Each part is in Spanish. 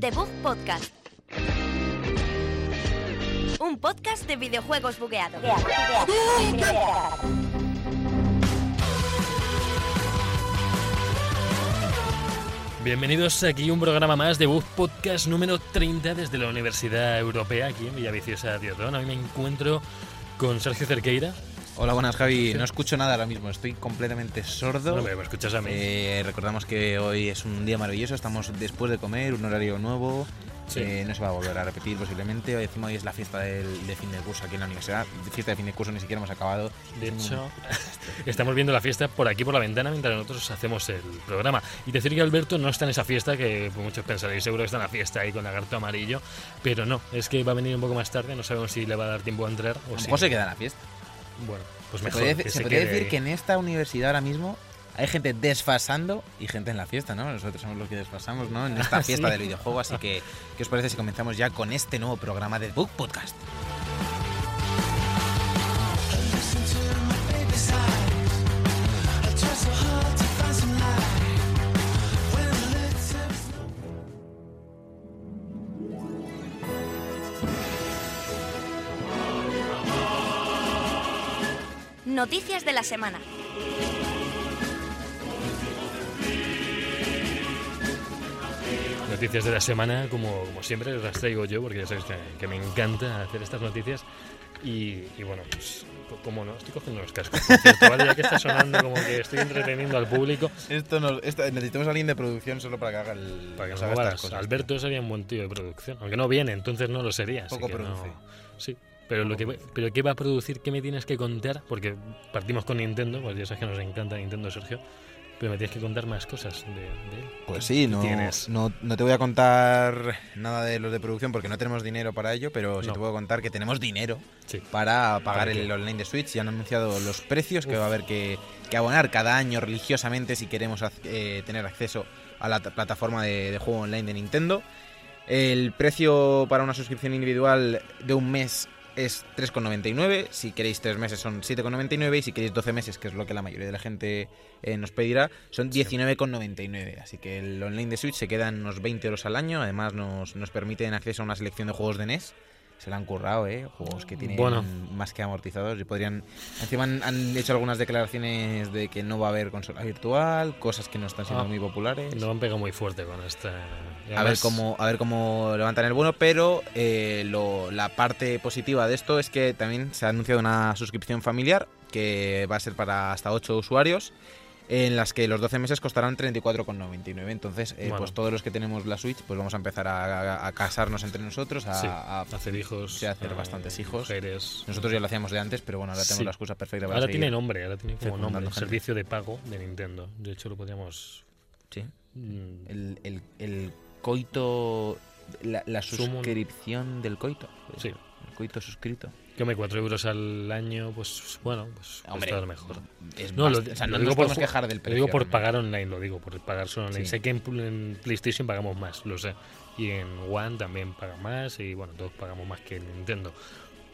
The Bug Podcast. Un podcast de videojuegos bugueados. Bienvenidos aquí a un programa más de Bug Podcast número 30 desde la Universidad Europea, aquí en Villaviciosa de Odón. Hoy me encuentro con Sergio Cerqueira. Hola, buenas Javi. No escucho nada ahora mismo, estoy completamente sordo. No me escuchas a mí. Eh, recordamos que hoy es un día maravilloso, estamos después de comer, un horario nuevo. Sí. Eh, no se va a volver a repetir posiblemente. Hoy encima hoy es la fiesta del, de fin de curso aquí en la universidad. Fiesta de fin de curso ni siquiera hemos acabado. De hecho, estamos viendo la fiesta por aquí por la ventana mientras nosotros hacemos el programa. Y decir que Alberto no está en esa fiesta, que muchos pensaréis, seguro que está en la fiesta ahí con lagarto amarillo, pero no, es que va a venir un poco más tarde, no sabemos si le va a dar tiempo a entrar o si se queda en la fiesta. Bueno, pues Se mejor. podría, que se se podría decir ahí. que en esta universidad ahora mismo hay gente desfasando y gente en la fiesta, ¿no? Nosotros somos los que desfasamos, ¿no? En esta fiesta Sí. del videojuego. Así que, ¿qué os parece si comenzamos ya con este nuevo programa de Book Podcast? Noticias de la semana. Noticias de la semana, como, como siempre, las traigo yo, porque ya sabéis que, que me encanta hacer estas noticias. Y, y bueno, pues, co- como no, estoy cogiendo los cascos, por cierto, ¿vale? Ya que está sonando como que estoy entreteniendo al público. Esto nos, esto- necesitamos a alguien de producción solo para que haga el. Para que nos no haga estas cosas. Alberto sería un buen tío de producción, aunque no viene, entonces no lo sería. así Poco que no- produce. Sí, pero, lo que, pero ¿qué va a producir? ¿Qué me tienes que contar? Porque partimos con Nintendo, pues ya sabes que nos encanta Nintendo, Sergio. Pero me tienes que contar más cosas de, de él. Pues sí, ¿Qué no, no, no te voy a contar nada de los de producción porque no tenemos dinero para ello, pero sí No. te puedo contar que tenemos dinero Sí. para pagar el online de Switch. Ya han anunciado los precios que va a haber que, que abonar cada año religiosamente si queremos eh, tener acceso a la plataforma de, de juego online de Nintendo. El precio para una suscripción individual de un mes es 3,99. Si queréis tres meses son 7,99. Y si queréis 12 meses, que es lo que la mayoría de la gente eh, nos pedirá, son Sí. 19,99. Así que el online de Switch se queda en unos 20 euros al año. Además, nos, nos permiten acceso a una selección de juegos de NES. Se la han currado, ¿eh? Juegos que tienen Bueno. más que amortizados. Y podrían. Encima han, han hecho algunas declaraciones de que no va a haber consola virtual, cosas que no están siendo Ah. muy populares. Nos han pegado muy fuerte con esta. y A ver cómo, a ver cómo levantan el bueno, pero eh, lo- la parte positiva de esto es que también se ha anunciado una suscripción familiar que va a ser para hasta 8 usuarios, en las que los 12 meses costarán 34,99. Entonces, eh, Bueno. pues todos los que tenemos la Switch, pues vamos a empezar a, a- a casarnos entre nosotros, a, Sí, a- hacer hijos. sí, hacer bastantes hijos. Mujeres. nosotros ya lo hacíamos de antes, pero bueno, ahora tenemos Sí. la excusa perfecta para Ahora seguir. tiene nombre, ahora tiene como nombre. gente. Servicio de pago de Nintendo. De hecho, lo podríamos. Sí. mm, El, el- el coito, la, la Sumo- suscripción del coito. Sí. El coito suscrito. Que me 4 euros al año, pues bueno, pues Hombre, está mejor. Es No, lo, bast- o sea, lo no digo nos por, podemos quejar del lo precio. digo por realmente. pagar online, lo digo, por pagar solo online. Sí. Sé que en, en PlayStation pagamos más, lo sé. Y en One también pagan más y bueno, todos pagamos más que en Nintendo.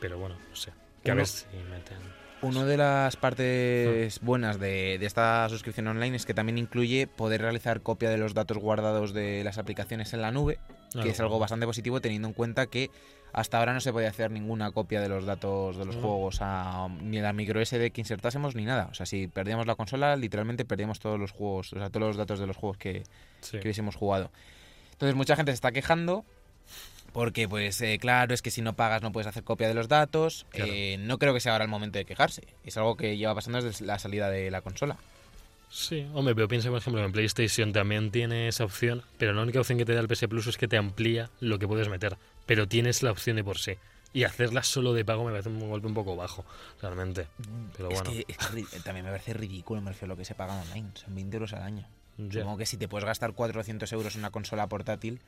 Pero bueno, no sé. Que a Uno- ver si meten... Una de las partes buenas de, de esta suscripción online es que también incluye poder realizar copia de los datos guardados de las aplicaciones en la nube, que Ah, es algo bastante positivo teniendo en cuenta que hasta ahora no se podía hacer ninguna copia de los datos de los No. juegos a, ni la micro SD que insertásemos ni nada. O sea, si perdíamos la consola, literalmente perdíamos todos los juegos, o sea, todos los datos de los juegos que, Sí. que hubiésemos jugado. Entonces mucha gente se está quejando porque, pues, eh, claro, es que si no pagas no puedes hacer copia de los datos. Claro. Eh, no creo que sea ahora el momento de quejarse. Es algo que lleva pasando desde la salida de la consola. Sí, hombre, pero piensa, por ejemplo, que en PlayStation también tiene esa opción, pero la única opción que te da el PS Plus es que te amplía lo que puedes meter, pero tienes la opción de por sí. Y hacerla solo de pago me parece un golpe un poco bajo, realmente. Pero es bueno, que, es que ri- también me parece ridículo, me refiero a lo que se paga online. Son 20 euros al año. ya. Supongo que si te puedes gastar 400 euros en una consola portátil,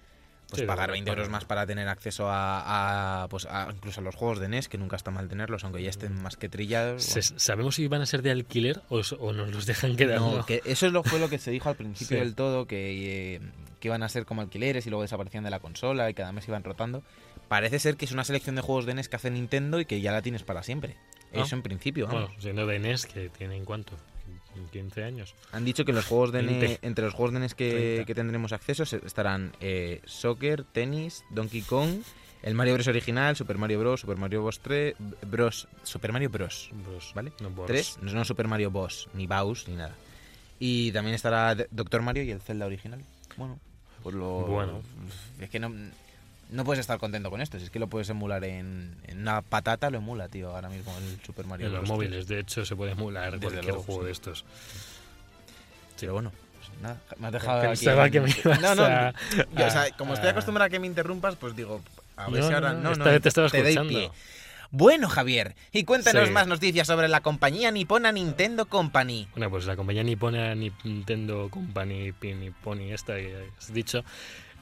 pues Sí, pagar bueno, 20 euros más para tener acceso a, a, pues a- incluso a los juegos de NES, que nunca está mal tenerlos, aunque ya estén más que trillados. Bueno. ¿Sabemos si van a ser de alquiler o, o nos los dejan quedar? No, No. que eso es lo, fue lo que se dijo al principio Sí. del todo, que, eh, que iban a ser como alquileres y luego desaparecían de la consola y cada mes iban rotando. Parece ser que es una selección de juegos de NES que hace Nintendo y que ya la tienes para siempre. Ah. Eso en principio, vamos. Bueno, siendo de NES, que tienen cuánto? 15 años. Han dicho que los juegos de NES, 20. entre los juegos de NES que, 30. que tendremos acceso estarán eh, Soccer, Tenis, Donkey Kong, el Mario Bros original, Super Mario Bros, Super Mario Bros 3, Bros, Super Mario Bros. Bros, ¿Vale? No, Bros. 3, no Super Mario Boss, ni Baus, ni nada. Y también estará Doctor Mario y el Zelda original. Bueno, pues lo. Bueno. Es que no, no puedes estar contento con esto. Si es que lo puedes emular en, en una patata, lo emula, tío, ahora mismo el Super Mario En los Bros. 3. móviles, de hecho, se puede emular Desde cualquier luego, juego sí. de estos. Pero bueno, pues nada, me has dejado aquí Pensaba en- que me ibas No, no, a- yo, o sea, a- como estoy a- acostumbrado a que me interrumpas, pues digo, a ver No, si ahora... no, No, vez te estaba escuchando. pie. Bueno, Javier, y cuéntanos Sí. más noticias sobre la compañía nipona Nintendo Company. Bueno, pues la compañía nipona Nintendo Company, Nipponi, esta que has dicho,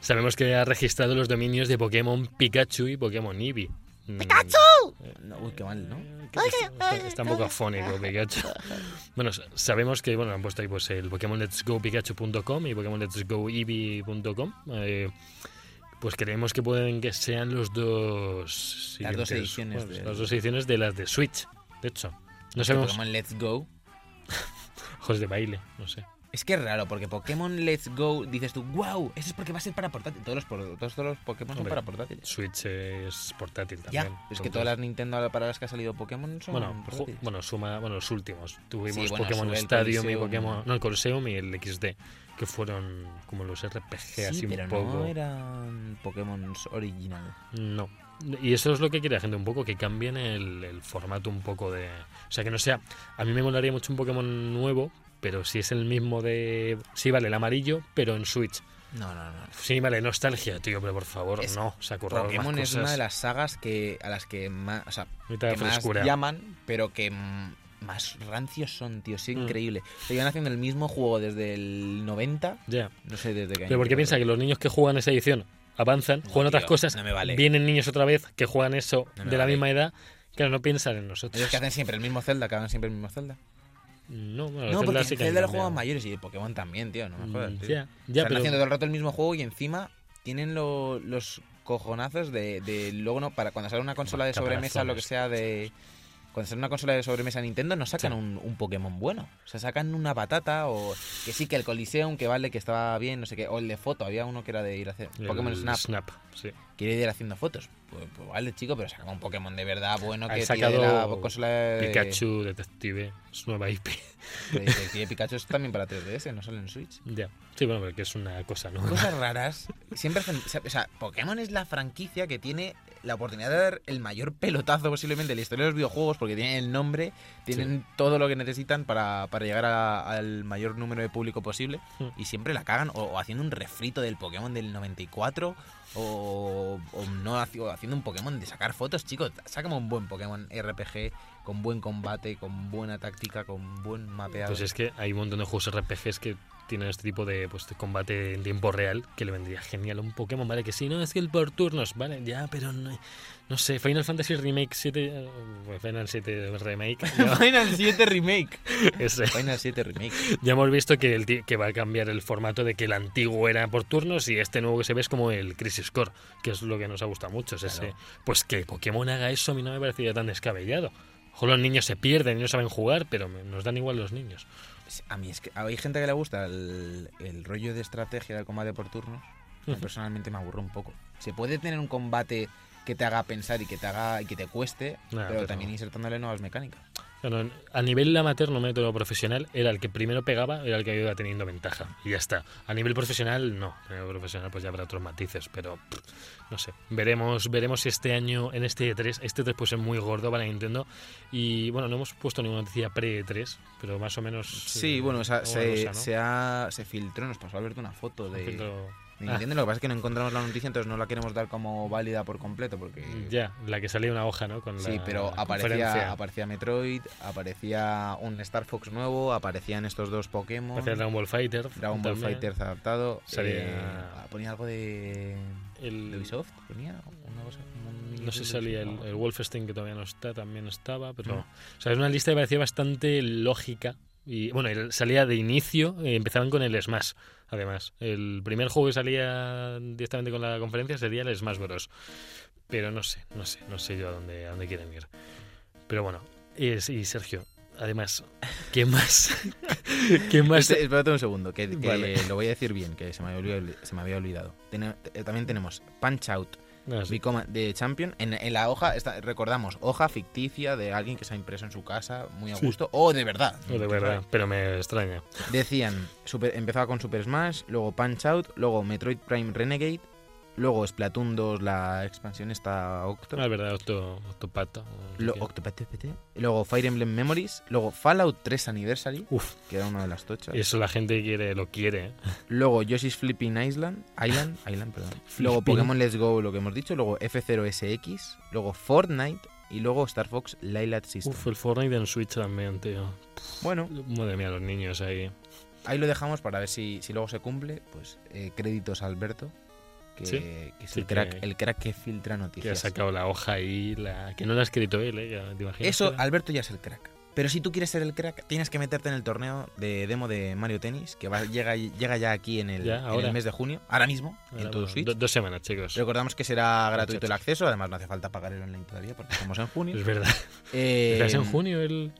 sabemos que ha registrado los dominios de Pokémon Pikachu y Pokémon Eevee. ¡Pikachu! No, uy, qué mal, ¿no? está, está un poco afónico Pikachu. Bueno, sabemos que bueno, han puesto ahí pues el Pokémon Let's Go Pikachu.com y Pokémon Let's Go Eevee.com. Eh, pues creemos que pueden que sean los dos Las dos ediciones bueno, del- las dos ediciones de las de Switch, de hecho. No sabemos Pokémon Let's Go. ojos de baile, no sé. Es que es raro, porque Pokémon Let's Go, dices tú, wow, eso es porque va a ser para portátil. Todos los, todos, todos los Pokémon son para portátiles. Switch es portátil Ya, también. es que todas las Nintendo para las que ha salido Pokémon son Bueno, bueno, suma, bueno, los últimos. Tuvimos Sí, bueno, Pokémon Stadium y. Pokémon. No, el Coliseum y el XD, que fueron como los RPG sí, así pero un poco. no eran Pokémon original. No. Y eso es lo que quiere la gente un poco, que cambien el, el formato un poco de... O sea, que no sea... A mí me molaría mucho un Pokémon nuevo, pero si es el mismo de... Sí, vale, el amarillo, pero en Switch. No, no, no. Sí, vale, nostalgia, tío, pero por favor, Es- no. Se ha currado más Pokémon es cosas. una de las sagas que a las que más, o sea, que más llaman, pero que mm, más rancios son, tío. Es Mm. increíble. Se llevan haciendo el mismo juego desde el 90, Ya. no sé desde qué año. Pero porque piensa que los niños que juegan esa edición avanzan, No, juegan otras tío, cosas, no me vale. vienen niños otra vez que juegan eso No de la vale. misma edad, claro, no piensan en nosotros. Ellos que hacen siempre el mismo Zelda, que hagan siempre el mismo Zelda. No, bueno, No, porque sí Zelda lo juegan mayores y el Pokémon también, tío. No me jodas, Mm, tío. Ya, ya, Están pero haciendo todo el rato el mismo juego y encima tienen lo- los cojonazos de, de luego no para cuando sale una consola de sobremesa lo que sea de cuando sale una consola de sobremesa Nintendo no sacan Sí. un, un Pokémon bueno o sea sacan una patata o que sí que el Coliseum que vale que estaba bien no sé qué o el de foto había uno que era de ir a hacer el Pokémon Snap Snap, sí. Quiere ir haciendo fotos pues, pues vale chico pero saca un Pokémon de verdad bueno que tire de la sacado consola de Pikachu, Detective, es nueva IP. de Detective Pikachu es también para 3DS no solo en Switch ya. Sí, bueno, porque es una cosa, ¿no? cosas raras. Siempre hacen. O sea, Pokémon es la franquicia que tiene la oportunidad de dar el mayor pelotazo posiblemente en la historia de los videojuegos porque tienen el nombre, tienen todo lo que necesitan para, para llegar a- al mayor número de público posible Mm. y siempre la cagan o, o haciendo un refrito del Pokémon del 94 o, o no haciendo un Pokémon de sacar fotos, chicos. Sácame un buen Pokémon RPG con buen combate, con buena táctica, con buen mapeado. Pues es que hay un montón de juegos RPGs que tienen este tipo de, pues, de combate en tiempo real que le vendría genial a un Pokémon, ¿vale? Que sí, no, es que el por turnos, ¿vale? Ya, pero no, no sé, Final Fantasy Remake 7, eh, Final 7 Remake, ya, Final 7 Remake. ese. Final 7 Remake. Ya hemos visto que, el, que va a cambiar el formato de que el antiguo era por turnos y este nuevo que se ve es como el Crisis Core, que es lo que nos ha gustado mucho. es ese, pues que Pokémon haga eso a mí no me parecía tan descabellado. Ojo, los niños se pierden y no saben jugar, pero me- nos dan igual los niños. A mí es que hay gente que le gusta el, el rollo de estrategia del combate por turnos. Personalmente me aburre un poco. Se puede tener un combate que te haga pensar y que te haga y que te cueste, Nah, pero, pero- también insertándole nuevas mecánicas. Bueno, a nivel amateur, no método profesional, era el que primero pegaba, era el que iba teniendo ventaja. Y ya está. A nivel profesional, no. A nivel profesional, pues ya habrá otros matices, pero pff, no sé. Veremos veremos si este año, en este E3, este E3 puede ser muy gordo para Nintendo. Y bueno, no hemos puesto ninguna noticia pre-E3, pero más o menos. Sí, eh, bueno, sea, algo se, rosa, ¿no? se, ha- se filtró, nos pasó a verte una foto de, Un filtro- Lo que pasa es que no encontramos la noticia, entonces no la queremos dar como válida por completo, porque... Ya, la que salía una hoja, ¿no? Con Sí, la pero aparecía, aparecía Metroid, aparecía un Star Fox nuevo, aparecían estos dos Pokémon. Aparecía Dragon Ball Fighter. Dragon Ball. Fighter adaptado. Salía- eh, ponía algo de, El- de Ubisoft, ponía una cosa No sé si salía el, el Wolfenstein, que todavía no está, también estaba, pero... No. O sea, es una lista que parecía bastante lógica. Y bueno, salía de inicio, eh, empezaban con el Smash, además. El primer juego que salía directamente con la conferencia sería el Smash Bros. Pero no sé, no sé, no sé yo a dónde, a dónde quieren ir. Pero bueno, Y, y Sergio, además, ¿qué más? ¿Qué más? Este- espérate un segundo, que, que Vale. lo voy a decir bien, que se me había olvidado. Se me había olvidado. Eh, también tenemos Punch Out Ah, sí. De Champion. En, en la hoja, está- recordamos, hoja ficticia de alguien que se ha impreso en su casa, muy a Sí. gusto, o de verdad. De pero me extraña. Decían, super- empezaba con Super Smash, luego Punch Out, luego Metroid Prime Renegade, luego Splatoon 2, la expansión está Octo, Ah, es verdad, Octo, Octopato. lo- luego Fire Emblem Memories, luego Fallout 3 Anniversary, Uf, que era una de las tochas, eso la gente quiere, lo quiere. ¿eh? luego Yoshi's Flipping Island, Island, Island, perdón, luego. Pokémon Let's Go, lo que hemos dicho, luego F0SX, luego Fortnite y luego Star Fox Lilac System. Uf, el Fortnite en Switch también, tío. Bueno, Madre mía, los niños ahí. ahí lo dejamos para ver si, si luego se cumple, pues eh, créditos a Alberto. Que, Sí, que es sí el, crack, que- el crack que filtra Que ha noticias. sacado la hoja ahí, la... que no la ha escrito él, ¿eh? Ya, ¿Te imaginas? Eso, Alberto ya es el crack. Pero si tú quieres ser el crack, tienes que meterte en el torneo de demo de Mario Tennis, que va, llega, llega ya aquí en el, Ya, en ahora. el mes de junio, ahora mismo, Ahora, en todo Switch. do- dos semanas, chicos. Recordamos que será gratuito el acceso, además no hace falta pagar el online todavía porque estamos en junio. Es verdad. Eh, ¿Es en junio el...?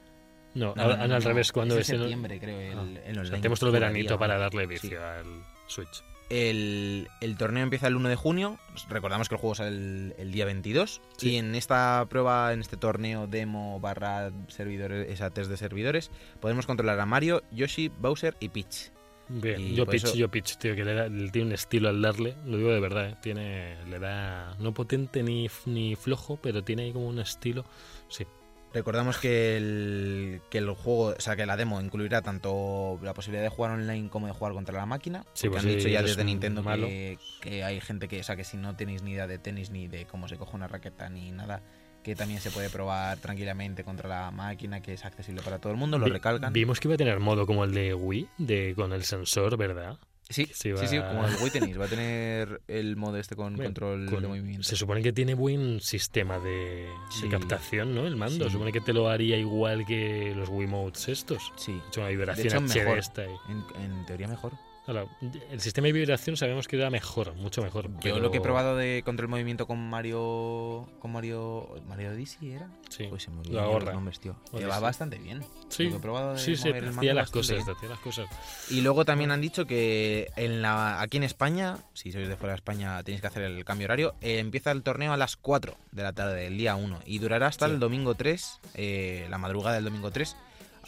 No, no, ahora- no, al revés, cuando es en septiembre, creo, el, Ah. el O sea, online. tenemos todo el veranito para darle Sí. vicio al Switch. El, el torneo empieza el 1 de junio. Recordamos que el juego sale el, el día 22. Sí. Y en esta prueba, en este torneo demo barra servidores, esa test de servidores, podemos controlar a Mario, Yoshi, Bowser y Peach. Bien, Y yo eso- yo pitch, tío, que le, da- le tiene un estilo al darle, lo digo de verdad, ¿eh? tiene, le da, no potente ni, ni flojo, pero tiene ahí como un estilo, sí, Recordamos que el, que el juego, o sea, que la demo incluirá tanto la posibilidad de jugar online como de jugar contra la máquina. Sí, pues han dicho ya desde Nintendo que, que hay gente que, o sea, que si no tenéis ni idea de tenis ni de cómo se coge una raqueta ni nada, que también se puede probar tranquilamente contra la máquina, que es accesible para todo el mundo, lo recalcan. Vimos que iba a tener modo como el de Wii, de con el sensor, ¿verdad? Sí, Sí, sí, sí, como el Wii Tennis, va a tener el modo este con control Con- de movimiento. se supone que tiene buen sistema de, de Sí. captación, ¿no? El mando, se supone que te lo haría igual que los Wiimotes estos. Sí, Ha hecho una vibración hecho, HD mejor. esta ahí. en, en teoría mejor. Ahora, el sistema de vibración sabemos que era mejor, mucho mejor. Yo pero- lo que he probado de control movimiento con Mario. con Mario. Mario Odyssey era. Sí, Pues se me ahorra. los nombres, tío. Que va bastante bien. sí, Lo que he probado de sí, sí, el hacía las cosas, hacía las cosas. Y luego también han dicho que en la, aquí en España, si sois de fuera de España tenéis que hacer el cambio horario, eh, empieza el torneo a las 4 de la tarde del día 1 y durará hasta Sí. el domingo 3, eh, la madrugada del domingo 3.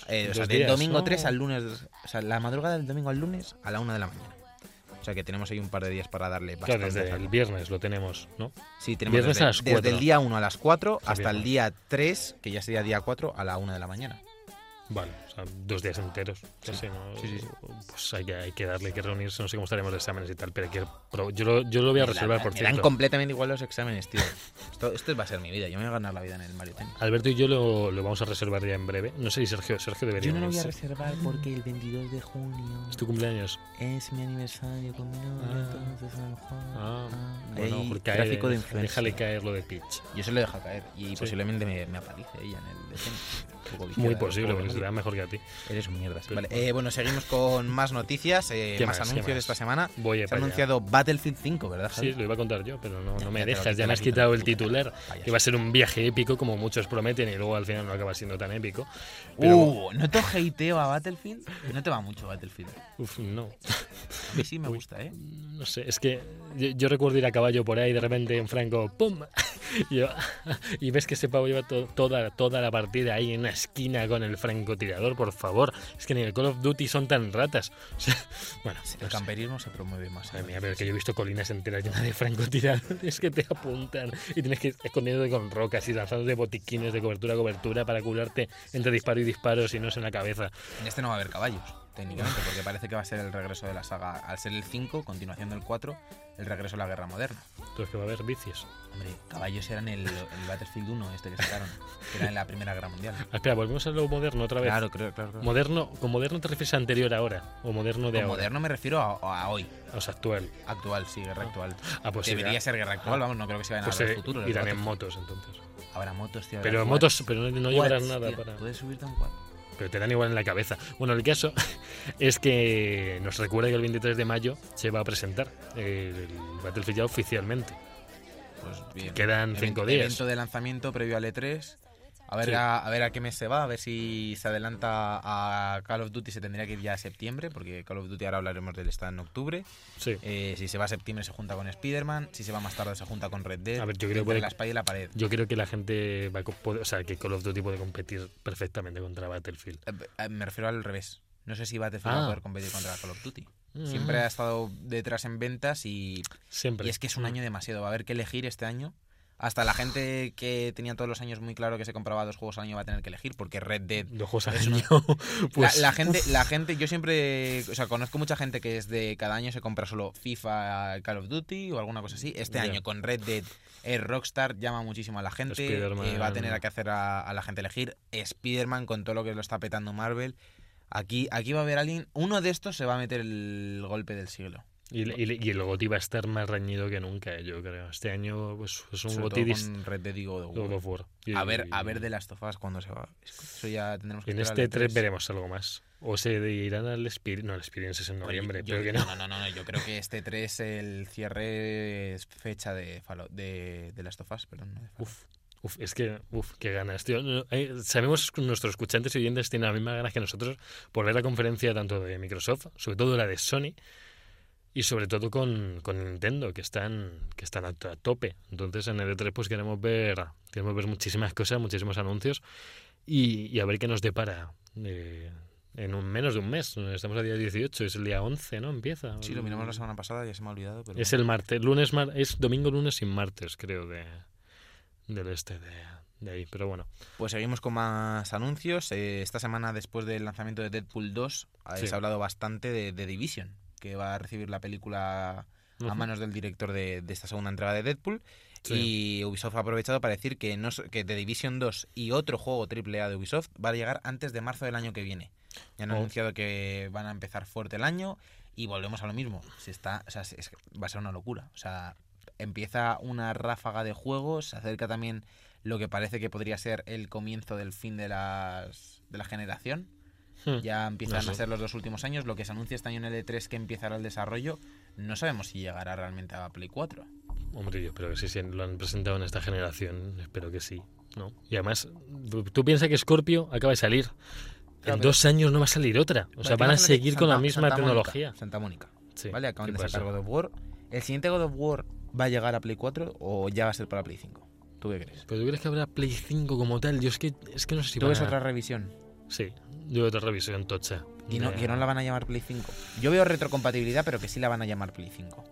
Eh, o sea, del días, domingo ¿no? 3 al lunes, o sea, la madrugada del domingo al lunes a la 1 de la mañana. O sea que tenemos ahí un par de días para darle bastante. Claro, desde el viernes lo tenemos, ¿no? Sí, tenemos desde, a las desde 4. el día 1 a las 4 Qué hasta el día 3, que ya sería día 4, a la 1 de la mañana. Vale, sea, dos días enteros. casi, ¿no? sí, sí, sí. Pues hay que, hay que darle, hay que reunirse, no sé cómo estaremos de exámenes y tal, pero hay que yo, lo, yo lo voy a Me reservar, dan- por me dan cierto. completamente igual los exámenes, tío. Esto, esto va a ser mi vida. Yo me voy a ganar la vida en el Mario Tennis. Alberto y yo lo, lo vamos a reservar ya en breve. No sé si Sergio, Sergio debería Yo no lo voy a reservar porque el 22 de junio Es tu cumpleaños. es mi aniversario con mi novia, Ah. entonces a lo mejor... Ah, ah, bueno, ahí, mejor cae, tráfico de deja- influencia. déjale caer lo de pitch. Yo se lo dejo caer y Sí. posiblemente me, me aparece ella en el Muy posible, porque se Mario. da mejor que a ti. Eres un mierdas. Pero- Vale, eh, bueno, seguimos con más noticias, eh, ¿Qué más, más? ¿Qué anuncios de más? esta semana. Voy a Se ha para allá. anunciado Battlefield 5, ¿verdad, Javi? Sí, lo iba a contar yo, pero no, no me dejas. Ya me has quitado el titular. Que va a ser un viaje épico, como muchos prometen, y luego al final no acaba siendo tan épico. Pero, Uh, no te hateo a Battlefield. No te va mucho Battlefield. uf, no. A mí sí me Uy. gusta, ¿eh? No sé, es que yo, yo recuerdo ir a caballo por ahí de repente en Franco, ¡pum! Y, yo- y ves que ese pavo lleva to- toda, toda la partida ahí en una esquina con el francotirador, por favor. Es que ni el Call of Duty son tan ratas. O sea, bueno, El no sé. camperismo se promueve más. Madre mía, pero que yo he visto colinas enteras llenas de francotiradores que te apuntan y tienes que ir escondiéndote con rocas y lanzándote botiquines de cobertura a cobertura para curarte entre disparo y disparo si no es en la cabeza. En este no va a haber caballos, técnicamente, porque parece que va a ser el regreso de la saga. Al ser el 5, continuación del 4, el regreso a la guerra moderna. Entonces que va a haber vicios. Hombre, caballos eran el, el Battlefield 1, este que sacaron, que era en la Primera Guerra Mundial. Ah, espera, volvemos a lo moderno otra vez. Claro, creo, claro. claro. Moderno, ¿Con moderno te refieres a anterior ahora? ¿O moderno de Con ahora? moderno me refiero a, a hoy, O sea, actual. actual, sí, guerra actual. Ah, pues Debería ser guerra actual, vamos, no creo que se vayan pues a ver eh, el futuro. los irán en motos entonces. Habrá motos, tío. Pero motos, pero no, no llevarás nada tío, para... Puedes subirte a un. Pero te dan igual en la cabeza. Bueno, el caso es que nos recuerda que el 23 de mayo se va a presentar el Battlefield ya oficialmente. Pues bien. Quedan Evento- cinco días. Evento de lanzamiento previo al E3. A ver, Sí. a, a ver a qué mes se va, a ver si se adelanta a Call of Duty, se tendría que ir ya a septiembre, porque Call of Duty ahora hablaremos del está en octubre. Sí. Eh, si se va a septiembre se junta con Spider-Man, si se va más tarde se junta con Red Dead. A ver, yo creo que la y la pared. Yo creo que la gente va a co- puede- o sea, que Call of Duty puede competir perfectamente contra Battlefield. Eh, eh, me refiero al revés. No sé si Battlefield va Ah. a poder competir contra Call of Duty. Siempre Mm. ha estado detrás en ventas y, Siempre. y es que es un año demasiado. Va a haber que elegir este año. Hasta la gente que tenía todos los años muy claro que se compraba dos juegos al año va a tener que elegir porque Red Dead Dos juegos al año. La- pues, la, gente, la gente, yo siempre, o sea, conozco mucha gente que es de cada año se compra solo FIFA, Call of Duty o alguna cosa así. Este año con Red Dead, eh, Rockstar llama muchísimo a la gente. Eh, va a tener que hacer a, a la gente elegir. Spider-Man con todo lo que lo está petando Marvel. Aquí, aquí va a haber alguien, uno de estos se va a meter el golpe del siglo. Y, y- y el GOTY va a estar más reñido que nunca, eh, yo creo. Este año pues, es un Red of War. War. Y- A ver, a ver de las tofas cuando se va. Eso ya tendremos que En este 3 E3. veremos algo más. O se irán al Experience. No, el Experience es en noviembre, Yo- pero que yo- no. No, no, no, yo creo que este 3, el cierre es fecha de, Fallout- de, de Last of Us, perdón. no de. Uf, uf, es que, uf, qué ganas, tío. Eh, sabemos que nuestros escuchantes y oyentes tienen las mismas ganas que nosotros por ver la conferencia tanto de Microsoft, sobre todo la de Sony, y sobre todo con, con Nintendo, que están, que están a, a tope. Entonces en el E3 pues queremos ver, queremos ver muchísimas cosas, muchísimos anuncios, y, y a ver qué nos depara. eh, en un menos de un mes, estamos a día 18, es el día 11, ¿no? Empieza. Sí, lo miramos la semana pasada, ya se me ha olvidado. Pero Es el martes, lunes, mar- es domingo, lunes y martes, creo, de del este de, de ahí. Pero bueno, Pues seguimos con más anuncios. Eh, esta semana, después del lanzamiento de Deadpool 2, eh, Sí. hablado bastante de, de Division, que va a recibir la película a manos del director de, de esta segunda entrega de Deadpool. Sí. Y Ubisoft ha aprovechado para decir que, no, que The Division 2 y otro juego AAA de Ubisoft va a llegar antes de marzo del año que viene. Ya han Oh. anunciado que van a empezar fuerte el año y volvemos a lo mismo. Se está, o sea, es- va a ser una locura. O sea, empieza una ráfaga de juegos, se acerca también lo que parece que podría ser el comienzo del fin de, las, de la generación. Hmm. Ya empiezan No a ser los dos últimos años. Lo que se anuncia este año en el E3 que empezará el desarrollo, no sabemos si llegará realmente a Play 4. hombre, yo espero que sí, si lo han presentado en esta generación, espero que sí. ¿no? Y además, tú, piensas que Scorpio acaba de salir. Claro, en dos años no va a salir otra. O sea, van a seguir con la misma Santa Mónica, tecnología. Santa Mónica. Sí, ¿Vale? Acaban ¿qué de sacar? God of War. ¿El siguiente God of War va a llegar a Play 4 o ya va a ser para Play 5? ¿Tú qué crees? ¿Pero tú crees que habrá Play 5 como tal? Yo es que, es que no sé si ¿Tú ves a- otra revisión? Sí, yo veo otra revisión tocha. Y no, De- que no la van a llamar Play 5. Yo veo retrocompatibilidad, pero que sí la van a llamar Play 5.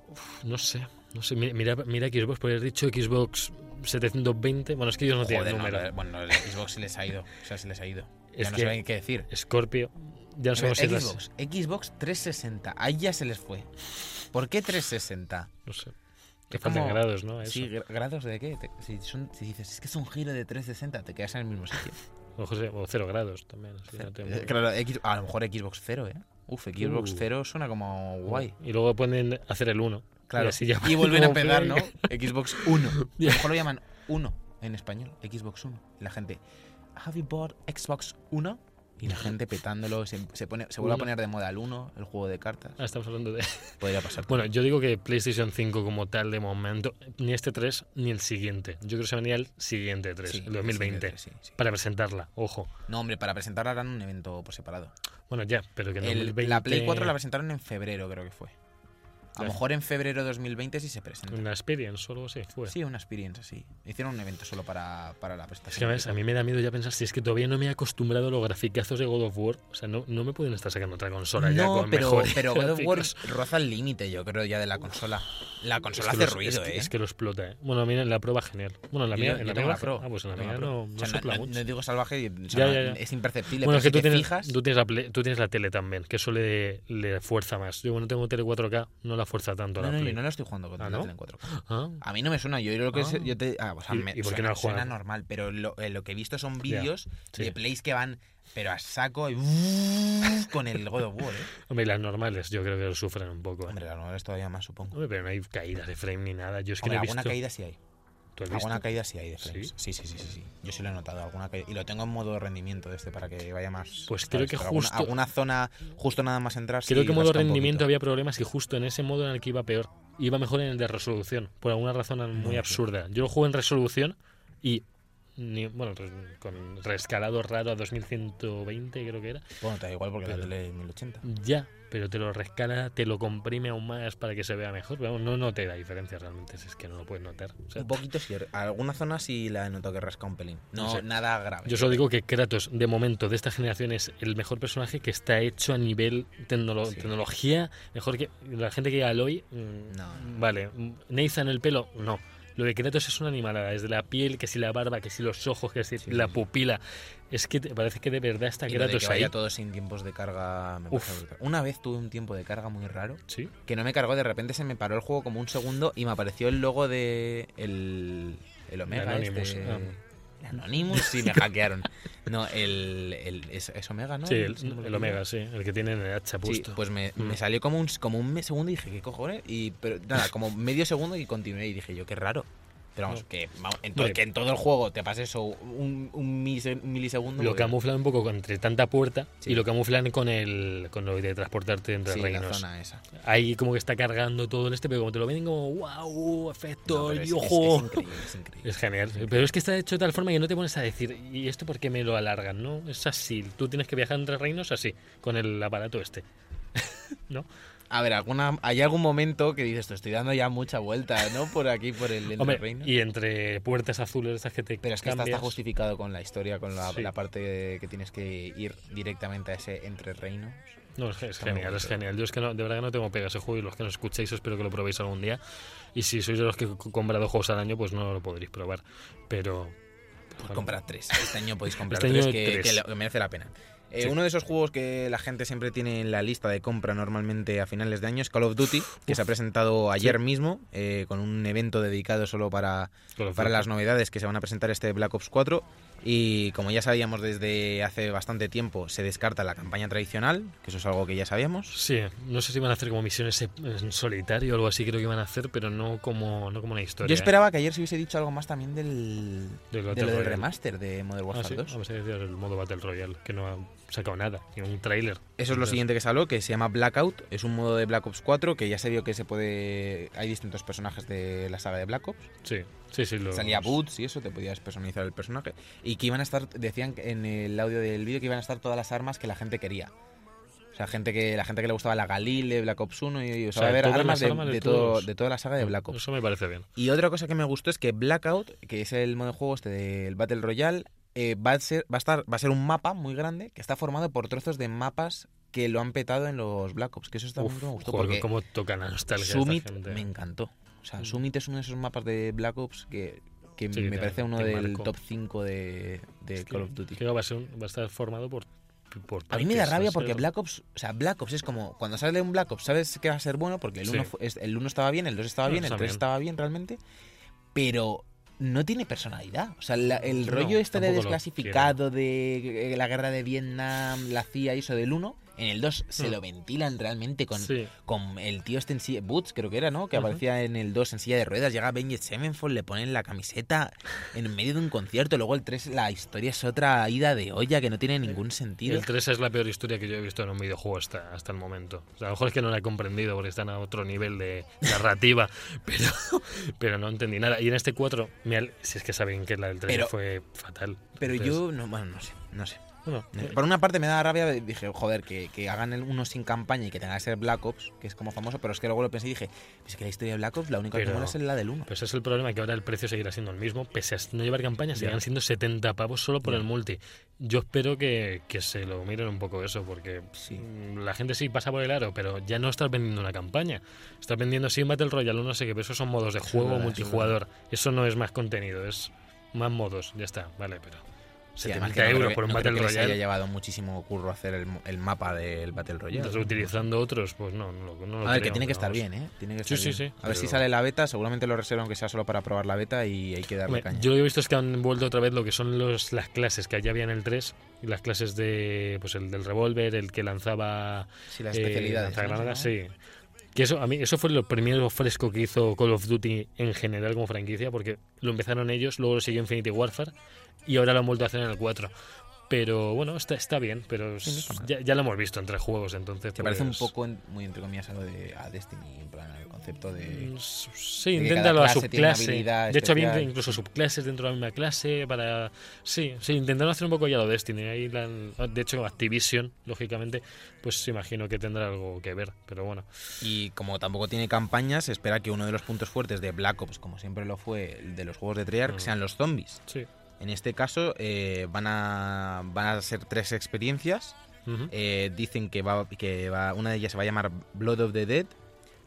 No sé, no sé. mi- Mira, mira Xbox, por haber dicho Xbox 720. Bueno, es que ellos no tienen Joder, número. bueno, el Xbox se les ha ido. O sea, se les ha ido. Es ya no que- saben qué decir. Scorpio, ya no sabemos si las- Xbox, Xbox 360. Ahí ya se les fue. ¿Por qué 360? No sé. Que faltan grados, ¿no? Eso. Sí, gra- ¿grados de qué? Te- si, son- si dices, es que es un giro de 360, te quedas en el mismo sitio. O, José, o cero grados también. sí, no tengo- Eh, claro, X- a lo mejor Xbox 0, ¿eh? Uf, Xbox Uh. 0 suena como guay. Y luego pueden hacer el 1. Claro, Y, así ya y vuelven a Play. ¿no? Xbox 1. A lo mejor lo llaman 1 en español, Xbox 1. Y la gente, ¿Have you bought Xbox 1? Y la gente petándolo, se, se, pone, se vuelve a Uno. poner de moda el 1, el juego de cartas. Ah, estamos hablando de... Podría pasar. Bueno, yo digo que PlayStation 5 como tal de momento, ni este 3 ni el siguiente. Yo creo que se venía el siguiente 3, Sí, el 2020, sí, sí, sí. para presentarla, ojo. No, hombre, para presentarla harán un evento por separado. Bueno, ya, pero que en El- 2020... La Play 4 la presentaron en febrero, creo que fue. A lo Ya. mejor en febrero de 2020 sí se presenta. Una Experience o algo así, fue. Sí, una experiencia, sí. Hicieron un evento solo para, para la Es presentación. que ¿ves? a mí me da miedo ya pensar si es que todavía no me he acostumbrado a los graficazos de God of War. O sea, no, no me pueden estar sacando otra consola ya no, con pero, mejores pero God of War roza el límite, yo creo, ya de la consola. La Es consola que hace los- ruido, es que, ¿eh? es que lo explota, ¿eh? Bueno, a mí en la prueba genial. Bueno, en la mía, yo en la tengo mía la Pro. Ah, pues en la Tengo mía la Pro. no, O no sea, sopla no, mucho. no digo salvaje, o sea, Ya, no- ya, ya. es imperceptible, Bueno, pero es que si tú te tienes, fijas... tú, tienes la tú tienes la tele también, que eso le, le fuerza más. Yo bueno, tengo tele 4K, no la fuerza tanto No, la no, Play. yo no lo estoy jugando con ¿Ah, la en 4K. Ah, A mí no me suena, yo lo que Ah. sé- yo te, ah, o sea, ¿Y- me y por qué suena, no suena normal, pero lo, eh, lo que he visto son vídeos sí. de plays que van pero a saco y con el God of War, ¿eh? Hombre, las normales yo creo que lo sufren un poco. ¿eh? Hombre, la nueva es todavía más, supongo. Hombre, pero no hay caídas de frame ni nada. Yo es que Hombre, no he alguna visto. caída sí hay. Alguna caída sí hay de frames. ¿Sí? ¿Sí? sí, sí, sí, Yo sí lo he notado, alguna caída. Y lo tengo en modo rendimiento de este para que vaya más. Pues creo que Pero alguna- justo- Alguna, zona, justo nada más entrar. Creo sí que en modo rendimiento había problemas y justo en ese modo en el que iba peor. Iba mejor en el de resolución, por alguna razón muy sé. absurda. Yo lo juego en resolución y ni, bueno, con rescalado raro a 2120 creo que era. Bueno, te da igual porque la Pero- tele es 1080. Ya, pero te lo rescala, te lo comprime aún más para que se vea mejor. Vamos, no, no te da diferencia realmente, si es que no lo puedes notar. O sea, Un poquito sí. Alguna zona sí la he notado que rasca un pelín. No, No sé. nada grave. yo solo digo que Kratos, de momento, de esta generación, es el mejor personaje que está hecho a nivel tecnolo- Sí. tecnología. Mejor que la gente que diga Aloy. mm, No. Vale. Nathan el pelo, no. Lo de Kratos es una animalada, desde la piel, que si la barba, que si los ojos, que si Sí, la sí. pupila. Es que te- parece que de verdad está Y lo de Kratos que vaya ahí. todo sin tiempos de carga me parece. Una vez tuve un tiempo de carga muy raro Sí. que no me cargó, de repente se me paró el juego como un segundo y me apareció el logo de el, el Omega. Anonymous, este- ah. el Anonymous, sí, me hackearon. No, el, el- es, es Omega, ¿no? Sí, el, Omega, sí. El que tiene en el hacha Sí, puesto. pues me, Mm. me salió como un, como un segundo y dije, ¿qué cojones? Y, pero nada, como medio segundo y continué y dije yo, qué raro. Pero vamos, No. que, en que en todo el juego te pase eso un, un milise- un milisegundo. lo pues, camuflan un poco entre tanta puerta Sí. y lo camuflan con el con lo de transportarte entre sí, la reinos. zona esa. Ahí como que está cargando todo el este, pero como te lo ven como wow, efecto, No, y es, es- ojo. es increíble, es increíble. Es genial, pero es que está hecho de tal forma que no te pones a decir, ¿y esto por qué me lo alargan? No, es así. Tú tienes que viajar entre reinos así, con el aparato este. ¿No? A ver, alguna, hay algún momento que dices, te estoy dando ya mucha vuelta, ¿no? Por aquí, por el entre Hombre, reinos. y entre puertas azules esas que te Pero es que esta está cambias, justificado con la historia, con la, Sí. la parte que tienes que ir directamente a ese entre reinos. No, es, es genial, es bonito. genial. Yo es que no, de verdad que no tengo pega ese juego y los que nos escuchéis espero que lo probéis algún día. Y si sois de los que he comprado juegos al año, pues no lo podréis probar. Pero... Pues comprad tres. Este año podéis comprar Este tres, año que, tres. que merece la pena. Eh, Sí. Uno de esos juegos que la gente siempre tiene en la lista de compra normalmente a finales de año es Call of Duty, que se ha presentado ayer mismo eh, con un evento dedicado solo para, para las novedades que se van a presentar este Black Ops 4. Y como ya sabíamos desde hace bastante tiempo, se descarta la campaña tradicional, que eso es algo que ya sabíamos. Sí, no sé si van a hacer como misiones en solitario o algo así, creo que iban a hacer, pero no como, no como una historia. Yo esperaba que ayer se hubiese dicho algo más también del, Del de Battle lo del Royale. remaster de Modern Ah, Warfare sí, 2. a ver si decías el modo Battle Royale, que no ha sacado nada, ni un tráiler. Eso es lo siguiente que salió, que se llama Blackout. Es un modo de Black Ops 4 que ya se vio que se puede. Hay distintos personajes de la saga de Black Ops. Sí, sí, sí. Salía Boots y eso, te podías personalizar el personaje. Y que iban a estar, decían en el audio del vídeo que iban a estar todas las armas que la gente quería. O sea, gente que la gente que le gustaba la Galil de Black Ops 1 y, o sea, va a haber armas de, armas de de todo, de toda la saga de Black Ops. Eso me parece bien. Y otra cosa que me gustó es que Blackout, que es el modo de juego este del Battle Royale, eh, va, a ser, va, a estar, va a ser un mapa muy grande que está formado por trozos de mapas que lo han petado en los Black Ops. Que eso está Uf, muy me gustó. joder, porque cómo tocan la nostalgia Summit esta gente. me encantó. O sea, Mm. Summit es uno de esos mapas de Black Ops que, que Sí, me te- parece uno del top 5 de, Call of Duty. que va, a ser un- va a estar formado por, A mí me da rabia porque Black Ops, o sea, Black Ops es como cuando sale un Black Ops, sabes que va a ser bueno porque el Sí. 1 el uno estaba bien, el 2 estaba No, bien, el está 3 bien. estaba bien realmente, pero no tiene personalidad. O sea, la- el No, rollo este de desclasificado de eh, la guerra de Vietnam, la CIA y eso del 1, en el 2 se Hmm. lo ventilan realmente con, Sí, con el tío este en silla, Boots creo que era, ¿no? Que aparecía en el 2 en silla de ruedas, llega Benjet Sevenfold, le ponen la camiseta en medio de un concierto, luego el 3 la historia es otra ida de olla que no tiene ningún sentido. el 3 es la peor historia que yo he visto en un videojuego hasta, hasta el momento. O sea, a lo mejor es que no la he comprendido porque están a otro nivel de narrativa, pero, pero no entendí nada. Y en este 4, me al- si es que saben que la del 3 Pero- fue fatal. Pero Entonces, yo, no, bueno, no sé, no sé. Bueno, eh, Por una parte me da rabia, dije, joder, que, que hagan el uno sin campaña y que tenga que ser Black Ops, que es como famoso, pero es que luego lo pensé y dije, es que la historia de Black Ops, la única que Pero- mola es la del 1. Pues ese es el problema, que ahora el precio seguirá siendo el mismo, pese a no llevar campaña, seguirán siendo 70 pavos solo por el multi. Yo espero que, que se lo miren un poco eso, porque Sí. mm, la gente sí pasa por el aro, pero ya no estás vendiendo una campaña. Estás vendiendo sí un Battle Royale, no sé qué, pero esos son modos de juego eso multijugador. Eso no es más contenido, es más modos, ya está, vale, pero... Sí, 70 además que no creo euros por un no creo Battle que les haya Royale, llevado muchísimo curro hacer el, el mapa del Battle Royale. estás utilizando otros, pues no, no, no lo A ver, creo, que tiene que pero estar bien, ¿eh? Tiene que Sí, estar sí, bien. sí, A ver si pero- sale la beta, seguramente lo reservan que sea solo para probar la beta y hay que darle caña. Yo lo que he visto es que han vuelto otra vez lo que son los, las clases que allá había en el 3, y las clases de pues el del revólver, el que lanzaba Sí, las eh, especialidades. lanzagranadas, sí. Que eso, a mí, eso fue lo primero fresco que hizo Call of Duty en general como franquicia, porque lo empezaron ellos, luego lo siguió Infinity Warfare y ahora lo han vuelto a hacer en el 4. Pero bueno, está, está bien, pero ya, ya lo hemos visto entre juegos, entonces. Que parece un pues, poco, muy entre comillas, algo de a Destiny, en plan, el concepto de... Mm, Sí, de inténtalo a subclase. De hecho, había incluso subclases dentro de la misma clase para... Sí, sí, intentaron hacer un poco ya lo Destiny. Ahí la- De hecho, Activision, lógicamente, pues imagino que tendrá algo que ver, pero bueno. Y como tampoco tiene campañas, espera que uno de los puntos fuertes de Black Ops, como siempre lo fue de los juegos de Treyarch, sean los zombies. Sí. En este caso eh, van, a, van a ser tres experiencias. Eh, dicen que va, que va, una de ellas se va a llamar Blood of the Dead,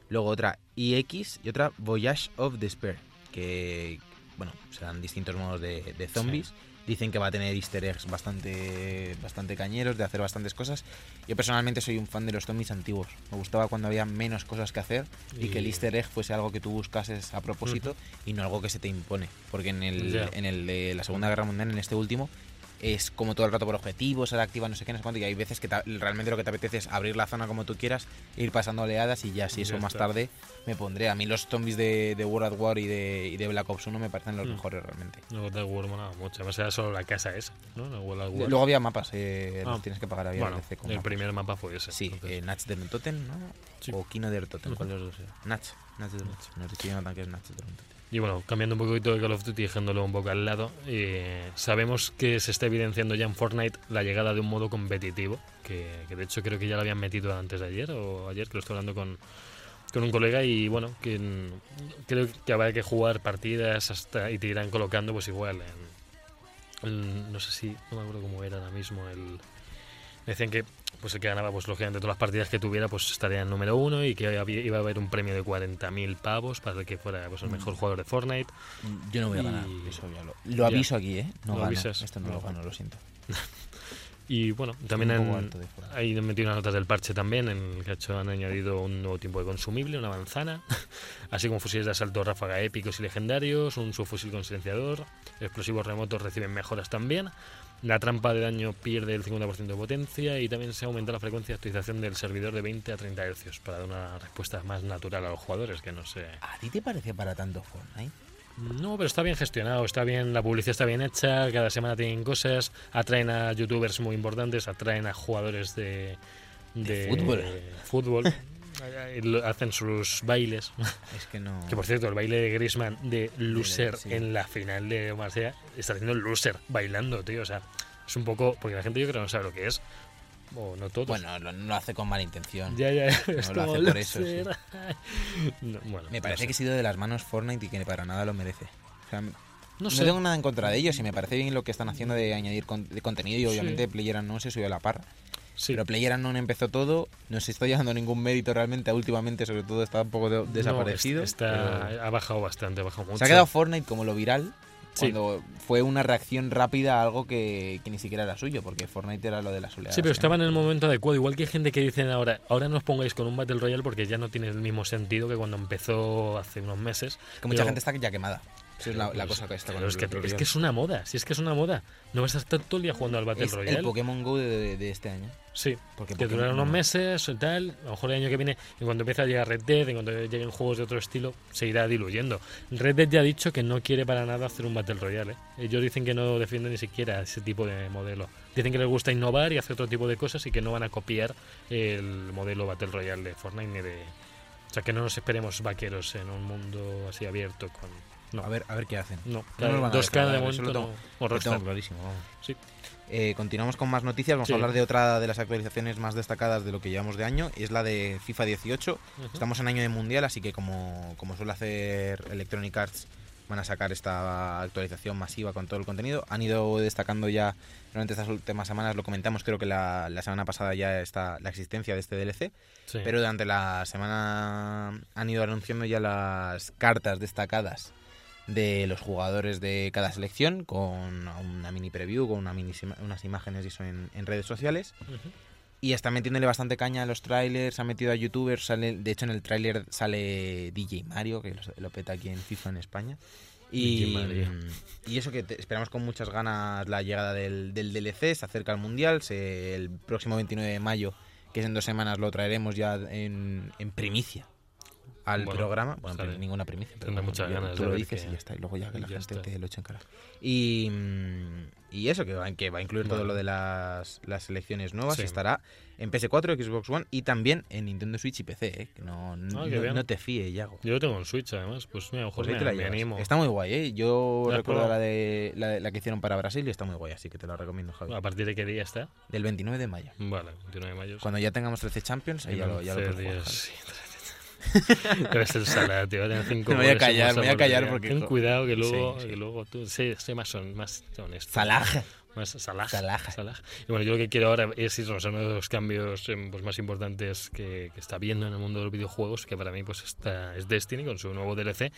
luego otra EX y otra Voyage of Despair, que bueno, serán distintos modos de, de zombies. Dicen que va a tener easter eggs bastante, bastante cañeros, de hacer bastantes cosas. Yo personalmente soy un fan de los zombies antiguos. Me gustaba cuando había menos cosas que hacer y, que el easter egg fuese algo que tú buscases a propósito y no algo que se te impone. Porque en el, en el de la Segunda Guerra Mundial, en este último, es como todo el rato por objetivos, ahora activa no sé qué, no sé cuánto, y hay veces que realmente lo que te apetece es abrir la zona como tú quieras, ir pasando oleadas y ya, si Ya eso más tarde me pondré. A mí los zombies de, de World at War y de, y de Black Ops 1 me parecen los Mm. mejores realmente. No, de War molaba mucho. Además era solo la casa esa, ¿no? La World at War. Luego había mapas, eh, Ah. los tienes que pagar, había bueno, el mapas. primer mapa fue ese. Sí, eh, Natch der Totem, ¿no? Sí. O Kino der Totem, Ujú. ¿cuál de los dos era? Natch, Y bueno, cambiando un poquito de Call of Duty y dejándolo un poco al lado, eh, sabemos que se está evidenciando ya en Fortnite la llegada de un modo competitivo, que, de hecho creo que ya lo habían metido antes de ayer o ayer, que lo estoy hablando con, con un colega y bueno, que creo que habrá que jugar partidas hasta y te irán colocando pues igual en- no sé si, no me acuerdo cómo era ahora mismo el... Decían que pues el que ganaba pues lógicamente todas las partidas que tuviera pues estaría en número uno y que había- iba a haber un premio de 40.000 pavos para el que fuera pues el mejor jugador de Fortnite Yo no voy a Y- ganar, eso ya lo, lo Ya. aviso aquí, ¿eh? No Lo gano, avisas. esto no No lo gano. lo siento. y bueno también han, ahí han metido unas notas del parche también en el que han añadido un nuevo tipo de consumible una manzana así como fusiles de asalto ráfaga épicos y legendarios un subfusil con silenciador explosivos remotos reciben mejoras también la trampa de daño pierde el 50% de potencia y también se aumenta la frecuencia de actualización del servidor de 20 a 30 Hz para dar una respuesta más natural a los jugadores que no sé ¿A ti te parece para tanto Fortnite? No, pero está bien gestionado, está bien, la publicidad está bien hecha, cada semana tienen cosas, atraen a youtubers muy importantes, atraen a jugadores de, De fútbol. hacen sus bailes. Es que no... Que por cierto, el baile de Griezmann de Loser sí. en la final de Marsella está haciendo Loser bailando, tío. O sea, es un poco. Porque la gente yo creo que no sabe lo que es. O no todos. Bueno, lo, no lo hace con mala intención. ya, ya. es lo hace por eso, Loser. No, bueno, Me no parece sé. que ha sido de las manos Fortnite y que para nada lo merece. O sea, no, No sé. tengo nada en contra de ellos y me parece bien lo que están haciendo de añadir con- de contenido y Sí. obviamente PlayerUnknown se subió a la par. Sí. Pero PlayerUnknown empezó todo, no se está llevando ningún mérito realmente últimamente, sobre todo está un poco de- No, desaparecido. está, pero- ha bajado bastante, ha bajado mucho. Se ha quedado Fortnite como lo viral Sí. cuando fue una reacción rápida a algo que, que ni siquiera era suyo, porque Fortnite era lo de las oleadas. Sí, pero estaba en el momento adecuado. Igual que hay gente que dicen ahora, ahora no os pongáis con un Battle Royale porque ya no tiene el mismo sentido que cuando empezó hace unos meses. Que mucha Pero- gente está ya quemada. Es la, la Pues, cosa que está con es, que, es que Royale. es una moda, si es que es una moda. No vas a estar todo el día jugando al Battle Es Royale. el Pokémon Go de, de este año. Sí, Porque que durará unos meses y tal. A lo mejor el año que viene, en cuanto empiece a llegar Red Dead, en cuanto lleguen juegos de otro estilo, se irá diluyendo. Red Dead ya ha dicho que no quiere para nada hacer un Battle Royale. ¿eh? Ellos dicen que no defienden ni siquiera ese tipo de modelo. Dicen que les gusta innovar y hacer otro tipo de cosas y que no van a copiar el modelo Battle Royale de Fortnite ni de. O sea, que no nos esperemos vaqueros en un mundo así abierto con. No, A ver, a ver qué hacen. no, No claro, nos van a 2K de momento lo tengo- no. O Lo Rockstar. tengo clarísimo, vamos. Sí. Eh, continuamos con más noticias. Vamos Sí. a hablar de otra de las actualizaciones más destacadas de lo que llevamos de año. Y es la de FIFA 18. Ujú. Estamos en año de mundial, así que como, como suele hacer Electronic Arts, van a sacar esta actualización masiva con todo el contenido. Han ido destacando ya durante estas últimas semanas, lo comentamos, creo que la, la semana pasada ya está la existencia de este DLC. Sí. Pero durante la semana han ido anunciando ya las cartas destacadas de los jugadores de cada selección con una mini preview, con una mini, unas imágenes y eso en, en redes sociales. Y está metiéndole bastante caña a los trailers, ha metido a youtubers, sale, de hecho en el tráiler sale DJ Mario, que lo, lo peta aquí en FIFA en España. Y, y eso que te- esperamos con muchas ganas la llegada del, del DLC, se acerca al Mundial, se- el próximo 29 de mayo, que es en dos semanas, lo traeremos ya en, en primicia. Al Bueno, programa. Bueno, pero ninguna primicia. pero Tendré bueno, muchas yo- ganas Tú lo dices que- y ya está. Y luego ya que la ya gente está. te lo eche en cara. Y, mm, y eso, que va, que va a incluir todo lo de las, las selecciones nuevas. Sí. Estará en PS4, Xbox One y también en Nintendo Switch y PC. ¿eh? Que no, no, Ah, bien. no te fíes, Yago. Yo lo tengo en Switch, además. Pues mira, a lo mejor Pues me, animo. Está muy guay, ¿eh? Yo ¿La has recuerdo la, de, la, de- la que hicieron para Brasil y está muy guay, así que te la recomiendo, Javi. ¿A partir de qué día está? Del 29 de mayo. Vale, 29 de mayo. Cuando ya tengamos 13 Champions, ahí ya lo, ya lo puedes jugar, Javi. Sí, Debe ser salada, tío. Tener cinco Me voy a callar, me voy a callar porque- Ten cuidado que luego, Sí, sí. Que luego tú... Sé, sé más, más honesto. Salah. Más Salah. Salah. Salah. Y bueno, yo lo que quiero ahora es irnos a uno de los cambios em, pues, más importantes que, que está viendo en el mundo de los videojuegos, que para mí pues está, es Destiny con su nuevo DLC.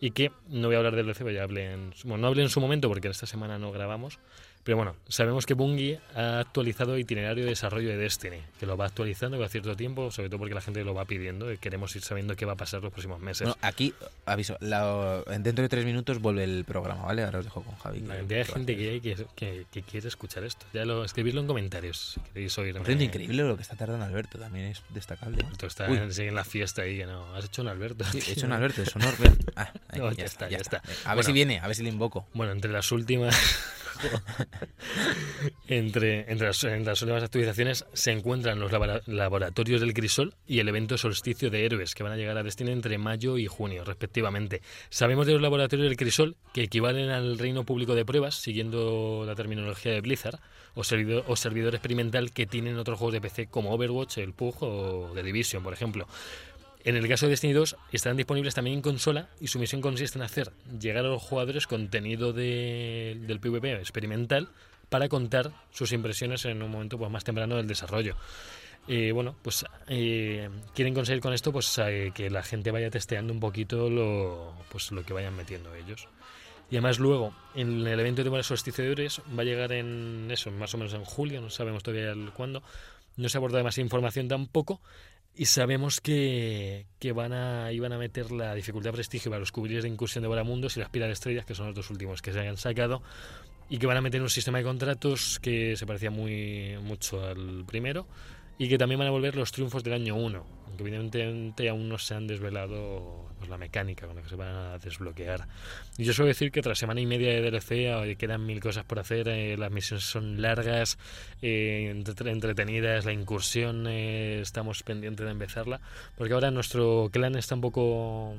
Y que no voy a hablar del DLC, pero ya hablé en, bueno, no hablé en su momento porque esta semana no grabamos. Pero bueno, sabemos que Bungie ha actualizado el itinerario de desarrollo de Destiny, que lo va actualizando cada cierto tiempo, sobre todo porque la gente lo va pidiendo y queremos ir sabiendo qué va a pasar los próximos meses. Bueno, aquí, aviso, la- dentro de tres minutos vuelve el programa, ¿vale? Ahora os dejo con Javi. la cantidad de gente que hay que, que, que quiere escuchar esto. Ya lo escribidlo en comentarios si queréis oírme. Cierto, increíble lo que está tardando Alberto, también es destacable. ¿eh? Alberto está en, sigue en la fiesta ahí que no. Has hecho un Alberto. Sí, he hecho un Alberto, de sonor. ven. Ah, ahí, No, ya, ya está, ya ya está. está. A ver Bueno. si viene, a ver si le invoco. Bueno, entre las últimas. entre, entre, las, entre últimas actualizaciones se encuentran los labora- laboratorios del Crisol y el evento Solsticio de Héroes, que van a llegar a Destiny entre mayo y junio, respectivamente. Sabemos de los laboratorios del Crisol que equivalen al reino público de pruebas, siguiendo la terminología de Blizzard, o servidor, o servidor experimental que tienen otros juegos de PC como Overwatch, el PUG o The Division, por ejemplo. En el caso de Destiny 2 estarán disponibles también en consola y su misión consiste en hacer llegar a los jugadores contenido de- del PvP experimental para contar sus impresiones en un momento pues, más temprano del desarrollo. Eh, bueno, pues eh, quieren conseguir con esto pues eh, que la gente vaya testeando un poquito lo, pues, lo que vayan metiendo ellos. Y además luego, en el evento de Solsticio de va a llegar en eso, más o menos en julio, no sabemos todavía el cuándo. No se aborda demasiada información tampoco. Y sabemos que, que van a, iban a meter la dificultad prestigio para los cubriles de incursión de Varamundos y las pilas de estrellas, que son los dos últimos que se hayan sacado, y que van a meter un sistema de contratos que se parecía muy mucho al primero, y que también van a volver los triunfos del año 1, aunque evidentemente aún no se han desvelado pues, la mecánica con la que se van a desbloquear. Y yo suelo decir que tras semana y media de DLC eh, quedan mil cosas por hacer, eh, las misiones son largas, eh, entre- entretenidas, la incursión eh, estamos pendientes de empezarla, porque ahora nuestro clan está un poco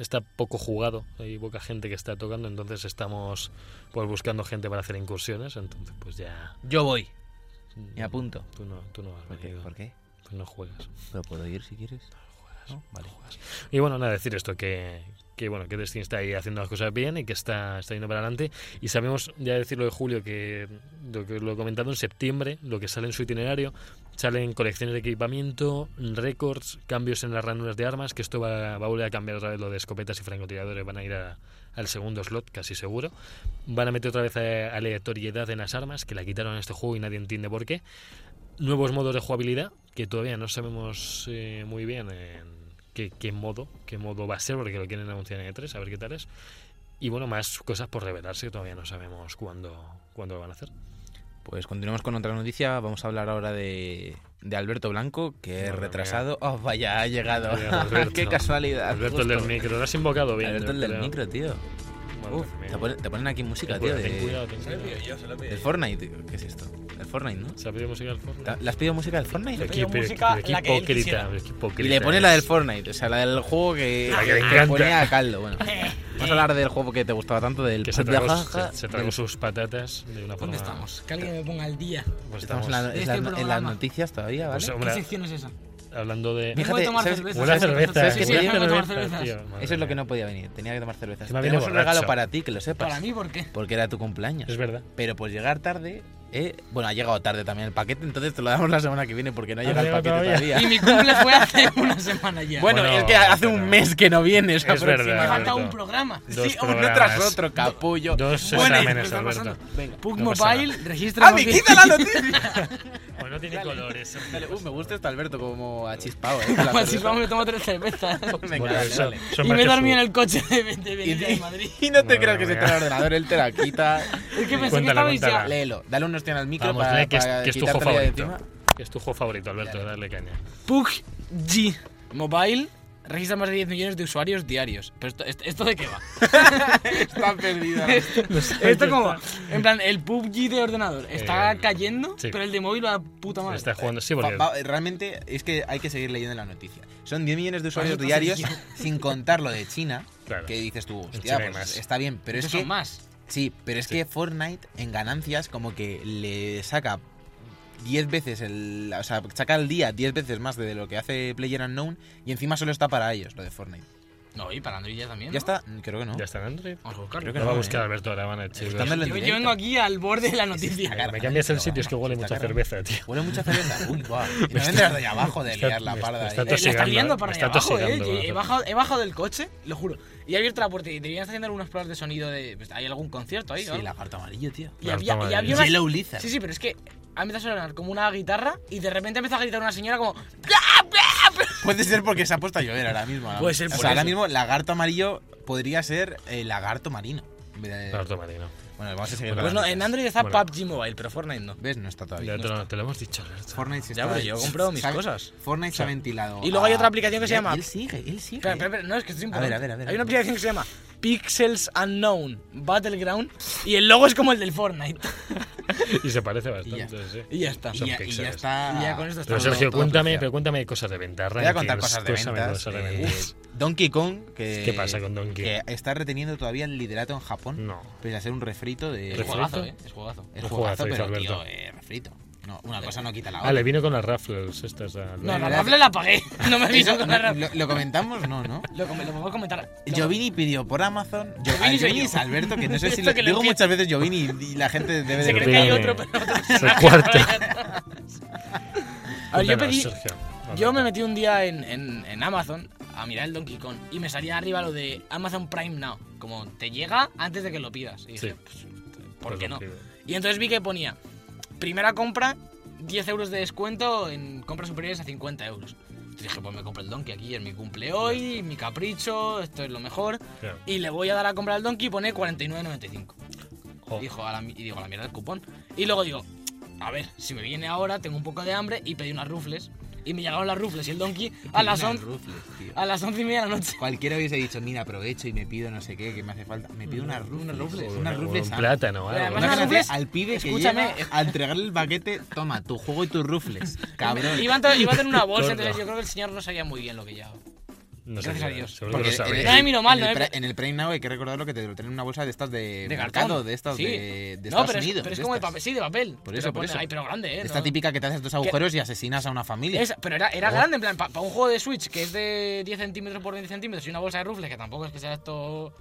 está poco jugado, hay poca gente que está tocando, entonces estamos pues buscando gente para hacer incursiones, entonces pues ya Yo voy. Me apunto. tú no, tú no has ¿Por qué? ¿Por qué? tú no juegas. ¿Pero puedo ir si quieres? ¿No? Vale. Y bueno, nada, decir esto, que, que bueno, que Destiny está ahí haciendo las cosas bien y que está, está yendo para adelante. Y sabemos, ya decirlo de Julio, que lo que lo he comentado en septiembre, lo que sale en su itinerario, salen colecciones de equipamiento, récords, cambios en las ranuras de armas, que esto va, va a volver a cambiar otra vez lo de escopetas y francotiradores, van a ir a- al segundo slot, casi seguro. Van a meter otra vez a- aleatoriedad en las armas, que la quitaron en este juego y nadie entiende por qué. Nuevos modos de jugabilidad, que todavía no sabemos eh, muy bien en qué, qué modo, qué modo va a ser, porque lo quieren anunciar en E3, a ver qué tal es. Y bueno, más cosas por revelarse, que todavía no sabemos cuándo, cuándo lo van a hacer. Pues continuamos con otra noticia. Vamos a hablar ahora de, de Alberto Blanco, que es retrasado. Oh, vaya, ha llegado. Alberto. Qué casualidad. Alberto, el del micro, lo has invocado bien. Alberto, el del creo. micro, tío. Uf, te, ponen, te ponen aquí música, tío. ten De, cuidado, ten cuidado. del Fortnite. tío. ¿Qué es esto? ¿El Fortnite, no? ¿Se ha pedido música al Fortnite? ¿Ta- ¿Le has pedido música del Fortnite? Qué- pedido pero- música pero la que hipócrita, pero Y le pone la del. Fortnite, o sea, la del juego que, La que ponía a caldo. Bueno, vamos a hablar del juego que te gustaba tanto, del Que se Jaja, se, se del- sus patatas de una forma... ¿Dónde estamos? Que alguien me ponga al día. Pues Estamos estamos en, la- en este la- en las noticias todavía, ¿vale? Pues, ¿Qué sección es esa? Hablando de... Fíjate, tomar cerveza. Una ¿sabes? cerveza, Sí, sí, tomar tío, Eso es lo que no podía venir, tenía que tomar cerveza. Encima viene Tenemos un regalo para ti, que lo sepas. ¿Para mí por qué? Porque era tu cumpleaños. Es verdad. Pero pues llegar tarde, eh, bueno, ha llegado tarde también el paquete, entonces te lo damos la semana que viene porque no Ah, llega no el paquete todavía. todavía. Y mi cumple fue hace una semana ya. Bueno, Bueno, es que hace pero- un mes que no vienes. Es verdad, me falta un programa. Dos Sí, uno tras otro, capullo. Dos Bueno, exámenes? Venga. Pug No Mobile, ¡Ah, registra. me quita la noticia! No tiene Dale. colores. Dale, uh, me gusta esto, Alberto, como a chispao, eh. me tomo tres cervezas. Son y me que dormí su- en el coche de, de y- de Madrid. y no te creas que se te el ordenador, él te la quita. Es que pensé que estabais ya. Léelo, dale un hostión al micro Vamos, para, lee que es, para que es tu juego de favorito. encima. Que es tu juego favorito, Alberto, Dale. darle caña. Pug G Mobile registra más de 10 millones de usuarios diarios. Pero esto, esto, ¿esto de qué va? Está perdido. Esto como, en plan, el PUBG de ordenador está Eh, cayendo, sí. pero el de móvil va a puta madre. Está jugando, sí, porque Va- va- realmente es que hay que seguir leyendo la noticia. Son 10 millones de usuarios Eso diarios, sin contar lo de China, Claro. que dices tú, hostia, pues más. está bien, pero es que son más. sí, pero es Sí. que Fortnite en ganancias como que le saca 10 veces el, o sea, saca al día 10 veces más de lo que hace PlayerUnknown y encima solo está para ellos lo de Fortnite. No, y para Android ya también. Ya ¿no? está, creo que no. ya está en Android. Vamos a buscarlo. Creo que Lo va a no, buscar eh. Alberto ahora van a chicos. Yo, yo vengo aquí al borde de la noticia. Me cambias el sitio, es que huele mucha cerveza, tío. Huele mucha cerveza. Uy, guau. Y no vendrás de ahí abajo de liar la me parda. está. Eh, liando para allá abajo, eh. He bajado, he bajado del coche, lo juro. Y he abierto la puerta y debían estar haciendo algunas pruebas de sonido de. pues, ¿Hay algún concierto ahí? Sí, algo? lagarto amarillo, tío. Y había, y había sí, pero es que ha empezado a sonar como una guitarra y de repente empezó a gritar una señora como. Puede ser porque se ha puesto a llover ahora mismo. Puede ser O por sea, ahora eso. mismo lagarto amarillo podría ser eh, lagarto marino. En vez de- Lagarto marino. Bueno, vamos a seguir con Pues las no, en noticias. Android está Bueno. PUBG Mobile, pero Fortnite no. ¿Ves? No está todavía. Ya No te, lo, está. te lo hemos dicho, Alberto. Fortnite se Ya, está... pero yo he comprado mis se ha- cosas. Fortnite se ha ventilado. Y luego hay a- otra aplicación que se llama- Él sigue, él sigue. Espera, espera, espera, no, es que esto es A importante. ver, a ver, a ver, a Hay una ver. aplicación que se llama Pixels Unknown Battleground y el logo es como el del Fortnite. Y se parece Y ya bastante, sí. Y ya está. Y ya, y ya está. Y ya con esto está Pero Sergio, todo cuéntame, pero cuéntame cosas de ventas. Voy a contar cosas de ventas. cosas de eh. Donkey Kong, que, ¿Qué pasa con Donkey? que está reteniendo todavía el liderato en Japón. No. Pese a ser un refrito de. Es ¿Refrito? juegazo, eh. Es juegazo. Es juegazo, pero tío, Alberto. eh, refrito. No, una cosa no quita la otra. Ah, le vino con las raffles estas. a No, la rafle la pagué. No me vino con no, la rafle. lo, lo comentamos, no, ¿no? Lo, lo podemos comentar. Lo- Giovini pidió por Amazon. Yo. es Alberto, que no sé si lo que lo digo muchas veces Giovini y, y la gente debe Se de cree que hay otro, pero otro Es el personaje. cuarto. A ver, yo pedí. Yo me metí un día en, en, en Amazon a mirar el Donkey Kong y me salía arriba lo de Amazon Prime Now. Como te llega antes de que lo pidas. Y dije, Sí. pues, ¿por Pues qué no? Y entonces vi que ponía primera compra, 10 euros de descuento en compras superiores a 50 euros. Entonces dije, pues me compro el Donkey aquí, es mi cumple hoy, mi capricho, esto es lo mejor. Claro. Y le voy a dar a comprar el Donkey y pone 49.95. Jo. Y, dijo, a la, y digo, a la mierda el cupón. Y luego digo, a ver, si me viene ahora, tengo un poco de hambre y pedí unas rufles. Y me llegaron las rufles y el Donkey a las, Unas 11, rufles, tío. a las 11 y media de la noche. Cualquiera hubiese dicho, mira, aprovecho y me pido no sé qué, que me hace falta. Me pido unas rufles. Unas rufles. O Unas una- o rufles. un plátano, Además, algo. unas Imagínate rufles, al pibe escúchame. que llega a entregarle el paquete, toma, tu juego y tus rufles. Cabrón. Iba a, tener una bolsa, entonces yo creo que el señor no sabía muy bien lo que llevaba. No Gracias a Dios. Seguro que Porque lo en, el- No me miro mal, en no el, me- Pri- en el Prime Now hay que recordarlo que te lo tienen en una bolsa de estas de, De mercado, cartón. de estas Sí. de, de no, Estados pero es, Unidos. pero es como de papel, sí, de papel. Por eso, lo por pone eso. ahí, pero grande, ¿eh? Esta No- típica que te haces dos agujeros y asesinas a una familia. Pero era, era Oh. grande, en plan, para un juego de Switch que es de 10 centímetros por 20 centímetros y una bolsa de rufles, que tampoco es que sea esto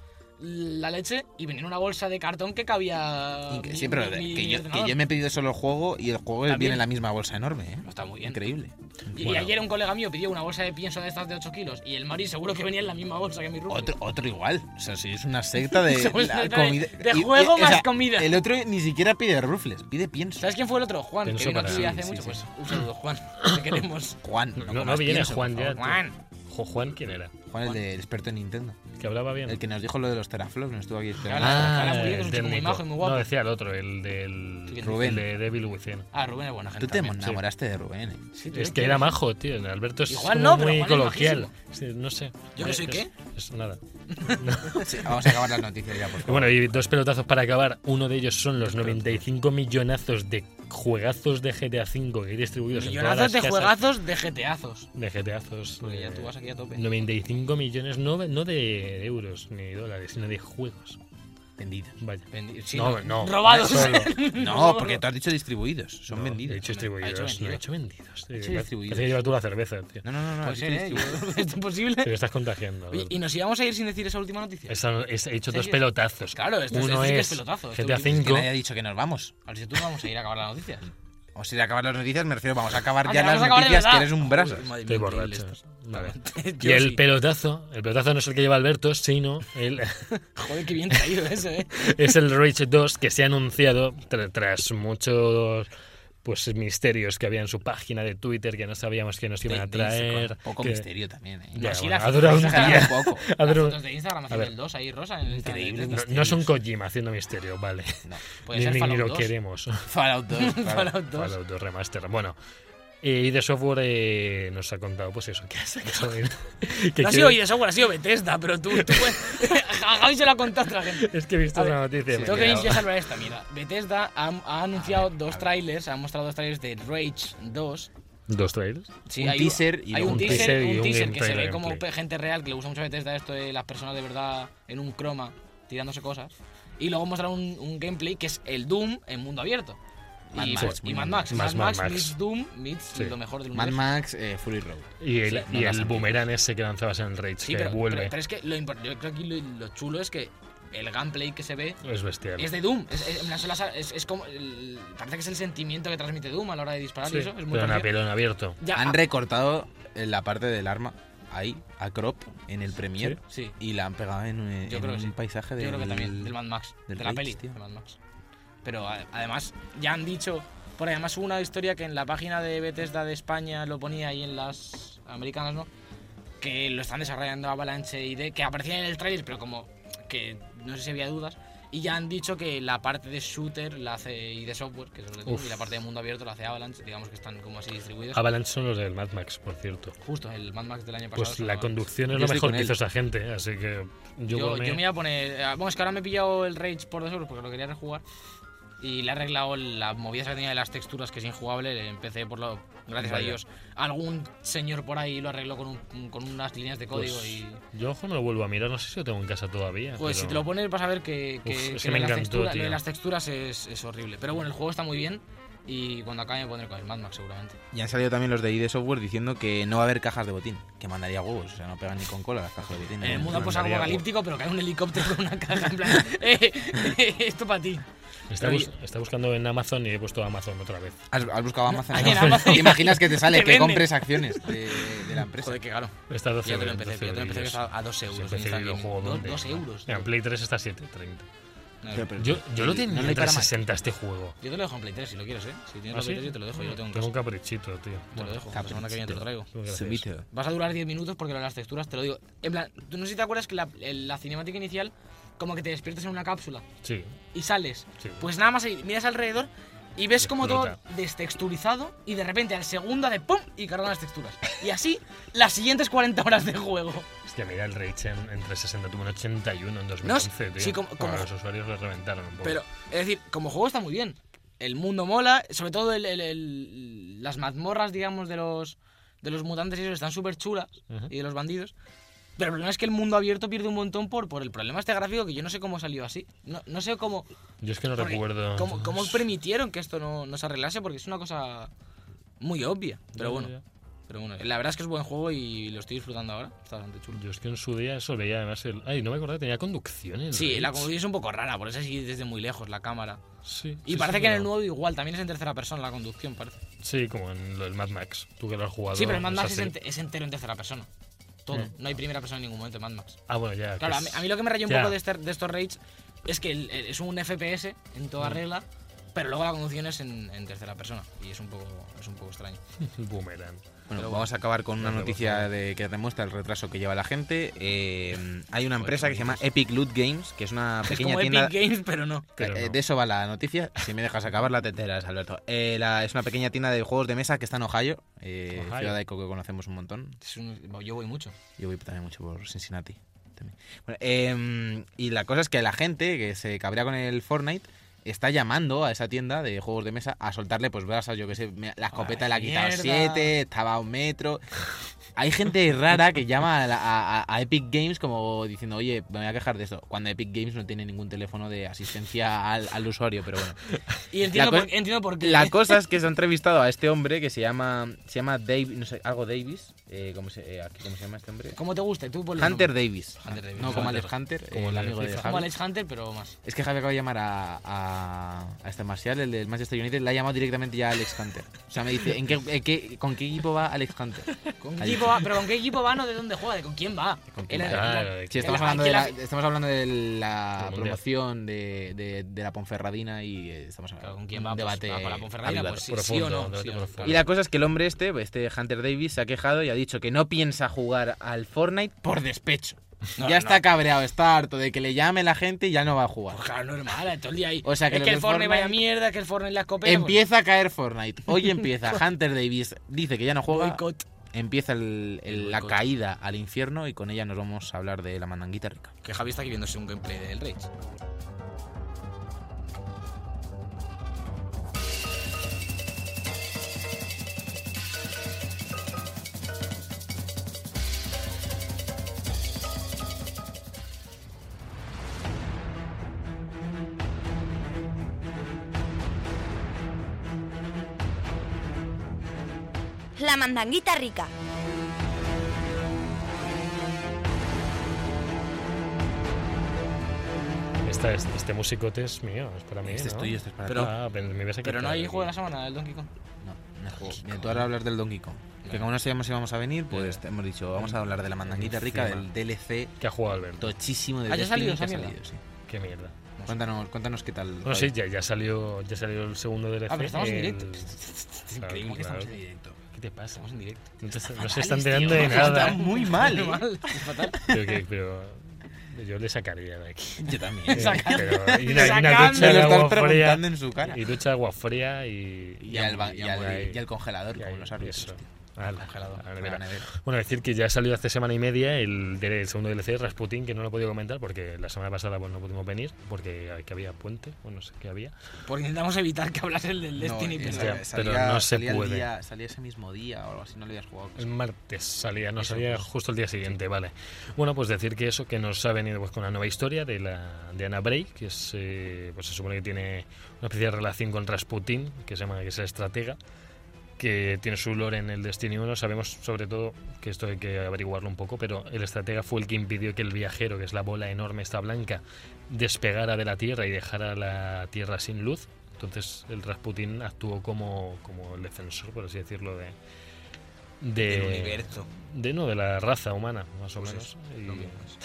la leche, y venía en una bolsa de cartón que cabía. Y que- mi- sí, pero mi- de- que, mi yo, que yo me he pedido solo el juego y el juego También. viene en la misma bolsa enorme, ¿eh? Está muy bien. Increíble. Y Bueno. ayer un colega mío pidió una bolsa de pienso de estas de 8 kilos y el Mari seguro que venía en la misma bolsa que mi rufle. Otro, otro igual. O sea, si es una secta de, la de- comida. de y- juego y- o más sea, comida. El otro ni siquiera pide rufles, pide pienso. ¿Sabes quién fue el otro? Juan, Pienso que vino aquí hace sí, mucho. sí. Pues un saludo, Juan. Te queremos. Juan. No, no, comas viene pienso, Juan ya. Juan. Juan, ¿quién era? Juan, el de experto en Nintendo. Que hablaba bien. El que nos dijo lo de los teraflops, nos estuvo aquí esperando. Ah, Ah, Ahora muy bien, es el muy majo y muy guapo. No, decía el otro, el del. ¿Quién? Rubén. De Devil Within. Ah, Rubén es buena gente. Tú te también. enamoraste de Rubén, ¿eh? Sí, Es que era majo, tío. Alberto es Igual no, muy coloquial. Sí, no sé. ¿Yo que soy Es- qué? Es nada. Sí, vamos a acabar las noticias ya, por Y favor. bueno, y dos pelotazos para acabar. Uno de ellos son los 95 millonazos de juegazos de GTA V que hay distribuidos en todas Millonazos las de casas. juegazos de GTazos. De GTazos. Porque ya tú vas aquí a tope. 95 millones, no, no de euros ni dólares, sino de juegos. Vendidos. Vaya. Vendi- sí, no, no. Robados. No, porque tú has dicho distribuidos. Son vendidos. He dicho Ha distribuidos. hecho No, he hecho vendidos. He Parece- distribuidos. parece que lleva tú la cerveza, tío. No, no, no, no. Dicho ¿eh? ¿Es posible? Te estás contagiando. Alberto. ¿Y nos íbamos a ir sin decir esa última noticia? Esa- es- he hecho dos pelotazos. Claro, esto es- Uno es es pelotazo, esto GTA es que V. nadie ha dicho que nos vamos. A ver si tú vamos a ir a acabar las noticias. O si de acabar las noticias, me refiero, vamos a acabar ya las acabar noticias, que eres un. Madre Estoy borracho. Vale. Y el sí. pelotazo, el pelotazo no es el que lleva Alberto, sino el, Joder, qué bien traído eso, eh. es el Rage 2 que se ha anunciado tra- tras muchos pues misterios que había en su página de Twitter que no sabíamos que nos iban a traer. Poco que- misterio también, ¿eh? Ya, sí, bueno, las ha durado un fotos de día. un poco. Ha Las durado- fotos de Instagram haciendo el 2 ahí rosa en el Instagram. Increíble. No, no es un Kojima haciendo misterio, vale. No. Puede Ni, ser ni- lo 2. queremos. Fallout 2. claro. Fallout 2. Fallout 2 Remaster. Bueno, Eh, y de software eh, nos ha contado, pues eso, que ha sacado. que No ha sido de software, ha sido Bethesda, pero tú, tú puedes- a Javi se lo ha contado otra gente. Es que he visto ver, una noticia. Tengo que yo salvar esta, mira. Bethesda ha, ha anunciado dos trailers, ha mostrado dos trailers de Rage 2. ¿Dos trailers? Sí, Un hay teaser y hay un un teaser, teaser y un un teaser que se ve como gente real, que le gusta mucho Bethesda esto de las personas de verdad en un croma tirándose cosas. Y luego mostraron un, un gameplay que es el Doom en mundo abierto. Mad y, Max, y Mad. Max. Más Mad Max, Mad Max. meets Doom meets Sí. lo mejor del Mad universo. Max, eh, Fury Road. Y el, Sí, y el boomerang ese que lanzabas en el Rage, Sí, que pero, vuelve. pero- pero es que lo yo creo que lo, lo chulo es que el gameplay que se ve es bestial. es de Doom. Es, es- es- es como. el- parece que es el sentimiento que transmite Doom a la hora de disparar Sí, y eso. Es muy pero en abierto. Ya, Han ah, recortado eh, la parte del arma ahí, a crop, en el Premiere. Sí, Y la han pegado en, un- Yo en creo que un sí. paisaje yo del... creo que también, del Mad Max. del de la Rage, peli, tío. de Mad Max. Pero además, ya han dicho. Por además hubo una historia que en la página de Bethesda de España lo ponía ahí en las americanas, ¿no? Que lo están desarrollando Avalanche y de que aparecía en el trailer, pero como que no sé si había dudas. Y ya han dicho que la parte de shooter la hace y de software, que es lo y la parte de mundo abierto la hace Avalanche, digamos que están como así distribuidos. Avalanche son los del Mad Max, por cierto. Justo, el Mad Max del año pasado. Pues la Avalanche. conducción es Yo lo mejor que hizo esa gente, así que yo, Yo, mí- yo me iba a poner. eh, Bueno, es que ahora me he pillado el Rage por dos euros porque lo quería rejugar. Y le he arreglado la movida que tenía de las texturas que es injugable. Empecé por lo. Gracias Vaya. a Dios. Algún señor por ahí lo arregló con, un- con unas líneas de código pues, y. Yo ojo me lo vuelvo a mirar, no sé si lo tengo en casa todavía. Pues si te lo pones vas a ver que, que, Uf, que que me las encantó, de tío. las texturas es, es horrible. Pero bueno, el juego está muy bien. Y cuando acabe me pondré con el Mad Max seguramente. Y han salido también los de ID Software diciendo que no va a haber cajas de botín, que mandaría huevos, o sea, no pegan ni con cola las cajas de botín. En el ¿no? mundo pues, apocalíptico, pero cae un helicóptero con una caja en plan. "Eh, esto para ti. Está, Pero bus- está buscando en Amazon y he puesto Amazon otra vez. ¿Has, has buscado Amazon? Ahí en Amazon. ¿Te imaginas que te sale que compres acciones de, de la empresa? Joder, qué caro. Está a 12 Ya te lo euros, empecé, 12 ya te lo empecé que a 2 Sí, euros. empecé en y lo Instagram. juego Dos- donde- dos euros. En Play 3 está a 7, 30. No, Pero- pero- Yo, yo lo ¿No tenía le en hay para Mac? 360 este juego. Yo te lo dejo en Play 3 si lo quieres, ¿eh? Si tienes ¿Ah, la? Play 3 yo te lo dejo, yo lo tengo en Tengo un caprichito, tío. Te lo dejo, la semana que viene te lo traigo. Vas a durar 10 minutos porque las texturas te lo digo. En plan, tú no sé si te acuerdas que la, la cinemática inicial, como que te despiertas en una cápsula Sí, y sales. sí. Pues nada más ahí, miras alrededor y ves como todo destexturizado y de repente al segundo de ¡pum! y cargan las texturas. Y así las siguientes 40 horas de juego. Hostia, mira el Rage en, en 360 tuvo un 81 en 2011, tío. sí, como- Bueno, como- los usuarios lo reventaron un poco. Pero, es decir, como juego está muy bien. El mundo mola, sobre todo el- el- el- las mazmorras, digamos, de los, de los mutantes y eso están súper chulas, Ujú. y de los bandidos. Pero el problema es que el mundo abierto pierde un montón por, por el problema este gráfico que yo no sé cómo salió así. No, no sé cómo, Yo es que no recuerdo. cómo, cómo permitieron que esto no, no se arreglase, porque es una cosa muy obvia. Pero bueno, pero bueno, la verdad es que es buen juego y lo estoy disfrutando ahora. Está bastante chulo. Yo es que en su día eso veía además el. Ay, no me acordaba, tenía conducción el Sí, la conducción es un poco rara, por eso así desde muy lejos la cámara. Sí. Y sí, parece sí, que en el nuevo igual, también es en tercera persona la conducción, parece. Sí, como en lo del Mad Max. Tú que lo has jugado. Sí, pero el Mad Max es entero en tercera persona. Todo. Mm. No hay primera persona en ningún momento en Mad Max. Ah, bueno, ya. Claro, que a mí, es- a mí lo que me rayó un poco de, este- de estos raids es que el- el- es un FPS en toda Mm. regla, pero luego la conducción es en, en tercera persona. Y es un poco, es un poco extraño. Boomerang. Bueno, Pero vamos a acabar con una noticia de, que demuestra el retraso que lleva la gente. Eh, hay una empresa que se llama Epic Loot Games, que es una Es pequeña como tienda... Epic Games, pero no. Pero Eh, no. De eso va la noticia. Si me dejas acabar la teteras, Alberto. Eh, la- es una pequeña tienda de juegos de mesa que está en Ohio, eh, Ohio. ciudad de Ico que conocemos un montón. Es un- yo voy mucho. Yo voy también mucho por Cincinnati. también. Bueno, eh, y la cosa es que la gente que se cabrea con el Fortnite está llamando a esa tienda de juegos de mesa a soltarle, pues brasas, yo que sé, me- la escopeta Ay, le ha quitado mierda. 7, estaba a un metro. Hay gente rara que llama a, a- a Epic Games como diciendo, oye, me voy a quejar de esto, cuando Epic Games no tiene ningún teléfono de asistencia al, al usuario, pero bueno. Y entiendo, por, entiendo por qué. La cosa es que se ha entrevistado a este hombre que se llama, se llama Dave, no sé, algo Davis, eh, ¿cómo, se, eh, aquí, ¿cómo se llama este hombre? Como te guste, tú Hunter. Davis. Hunter Davis. No como Hunter. Alex Hunter, Como el el amigo de. Como. Alex Hunter, pero más. Es que Javi acaba de llamar a, a, a este Marcial, el del Manchester United, le ha llamado directamente ya a Alex Hunter. O sea, me dice, ¿en qué, en qué- ¿con qué equipo va Alex Hunter? ¿Con qué Ahí. equipo va? Pero ¿con qué equipo va? No de dónde juega, de con quién va. ¿Con quién El- va? el- Claro, el- Sí, estamos hablando de la, estamos hablando de la Del Mundial. promoción de, de, de la Ponferradina y eh, estamos Claro, hablando ¿con quién un va? Pues, debate va para la Ponferradina, pues sí, Profundo, sí o no. debate sí o no, profundo. claro. Y la cosa es que el hombre este, este Hunter Davis, se ha quejado y ha dicho que no piensa jugar al Fortnite por despecho. No, ya no. está cabreado, está harto de que le llame la gente y ya no va a jugar. Pues claro, normal, todo el día ahí. O sea, que es que el de Fortnite vaya Fortnite- mierda, que el Fortnite la escopeta. pues, Empieza a caer Fortnite. Hoy empieza. Hunter Davis dice que ya no juega. Empieza el- la caída al infierno y con ella nos vamos a hablar de la mandanguita rica. Que Javi está aquí viéndose un gameplay del Rage. Mandanguita rica. Esta, este, este musicote es mío, es para mí. Este ¿no? es tuyo, este es para Pero- ti. Ah, pero me ibas a Pero no hay juego de la semana del Donkey Kong. No, no es juego. Mira, tú ahora hablas del Donkey Kong. Que como no sabíamos si íbamos a venir, pues hemos dicho, vamos a hablar de la mandanguita rica, del DLC Que ha jugado Alberto. tochísimo de Ah, ya Destiny salió que ha salido, sí. Qué mierda. Cuéntanos, cuéntanos qué tal. Bueno, sí, ya, ya salió ya salió el segundo DLC. Ah, pero estamos en directo. Es Claro, increíble que claro. estamos en directo. ¿Qué te pasa? Estamos en directo. No, te- no se están enterando de está nada. muy mal, ¿eh? mal. Fatal. Pero, que- pero yo le sacaría de aquí. Yo también. Saca- Pero- y una, y una ducha de agua fría. en su cara. Y ducha de agua fría y. Y al, ba- y al- y al congelador, y como los y árbitros. A la- a la nevera. Bueno, decir que ya ha salido hace semana y media el, de- el segundo DLC, Rasputin, que no lo he podido comentar porque la semana pasada pues, no pudimos venir porque que había puente, o no sé qué había. Porque intentamos evitar que hablas el del Destiny. No, pero- esa- pero salía- no se salía el puede. día- salía ese mismo día o algo así, no lo habías jugado. El martes salía, no Eso, salía pues. justo el día siguiente, vale. Bueno, pues decir que eso, que nos ha venido pues, con una nueva historia de, la, de Anna Bray, que es, eh, pues se supone que tiene una especie de relación con Rasputin, que se llama que es el estratega, que tiene su lore en el Destiny 1. Sabemos sobre todo que esto hay que averiguarlo un poco, pero el estratega fue el que impidió que el viajero, que es la bola enorme esta blanca, despegara de la Tierra y dejara la Tierra sin luz. Entonces el Rasputin actuó como, como el defensor, por así decirlo, de... de Del universo. de no de la raza humana más o Pues menos eso, y, es.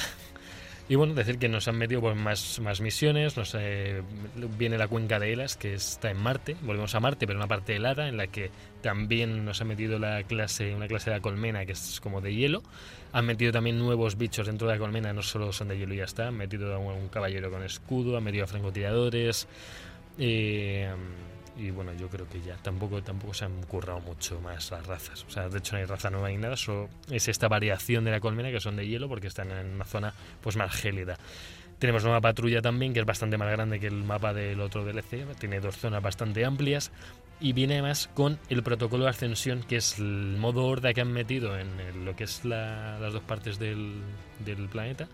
Y bueno decir que nos han metido pues, más, más misiones nos eh, viene la cuenca de Elas que está en Marte volvemos a Marte pero una parte helada en la que también nos ha metido la clase una clase de la colmena que es como de hielo. Han metido también nuevos bichos dentro de la colmena no solo son de hielo y ya está han metido a un, caballero con escudo han metido a francotiradores eh, y bueno, yo creo que ya tampoco, tampoco se han currado mucho más las razas. O sea, de hecho no hay raza nueva ni nada, solo es esta variación de la colmena que son de hielo porque están en una zona pues más gélida. Tenemos nueva patrulla también, que es bastante más grande que el mapa del otro DLC, tiene dos zonas bastante amplias y viene además con el protocolo de ascensión, que es el modo horda que han metido en lo que es la- las dos partes del, del planeta,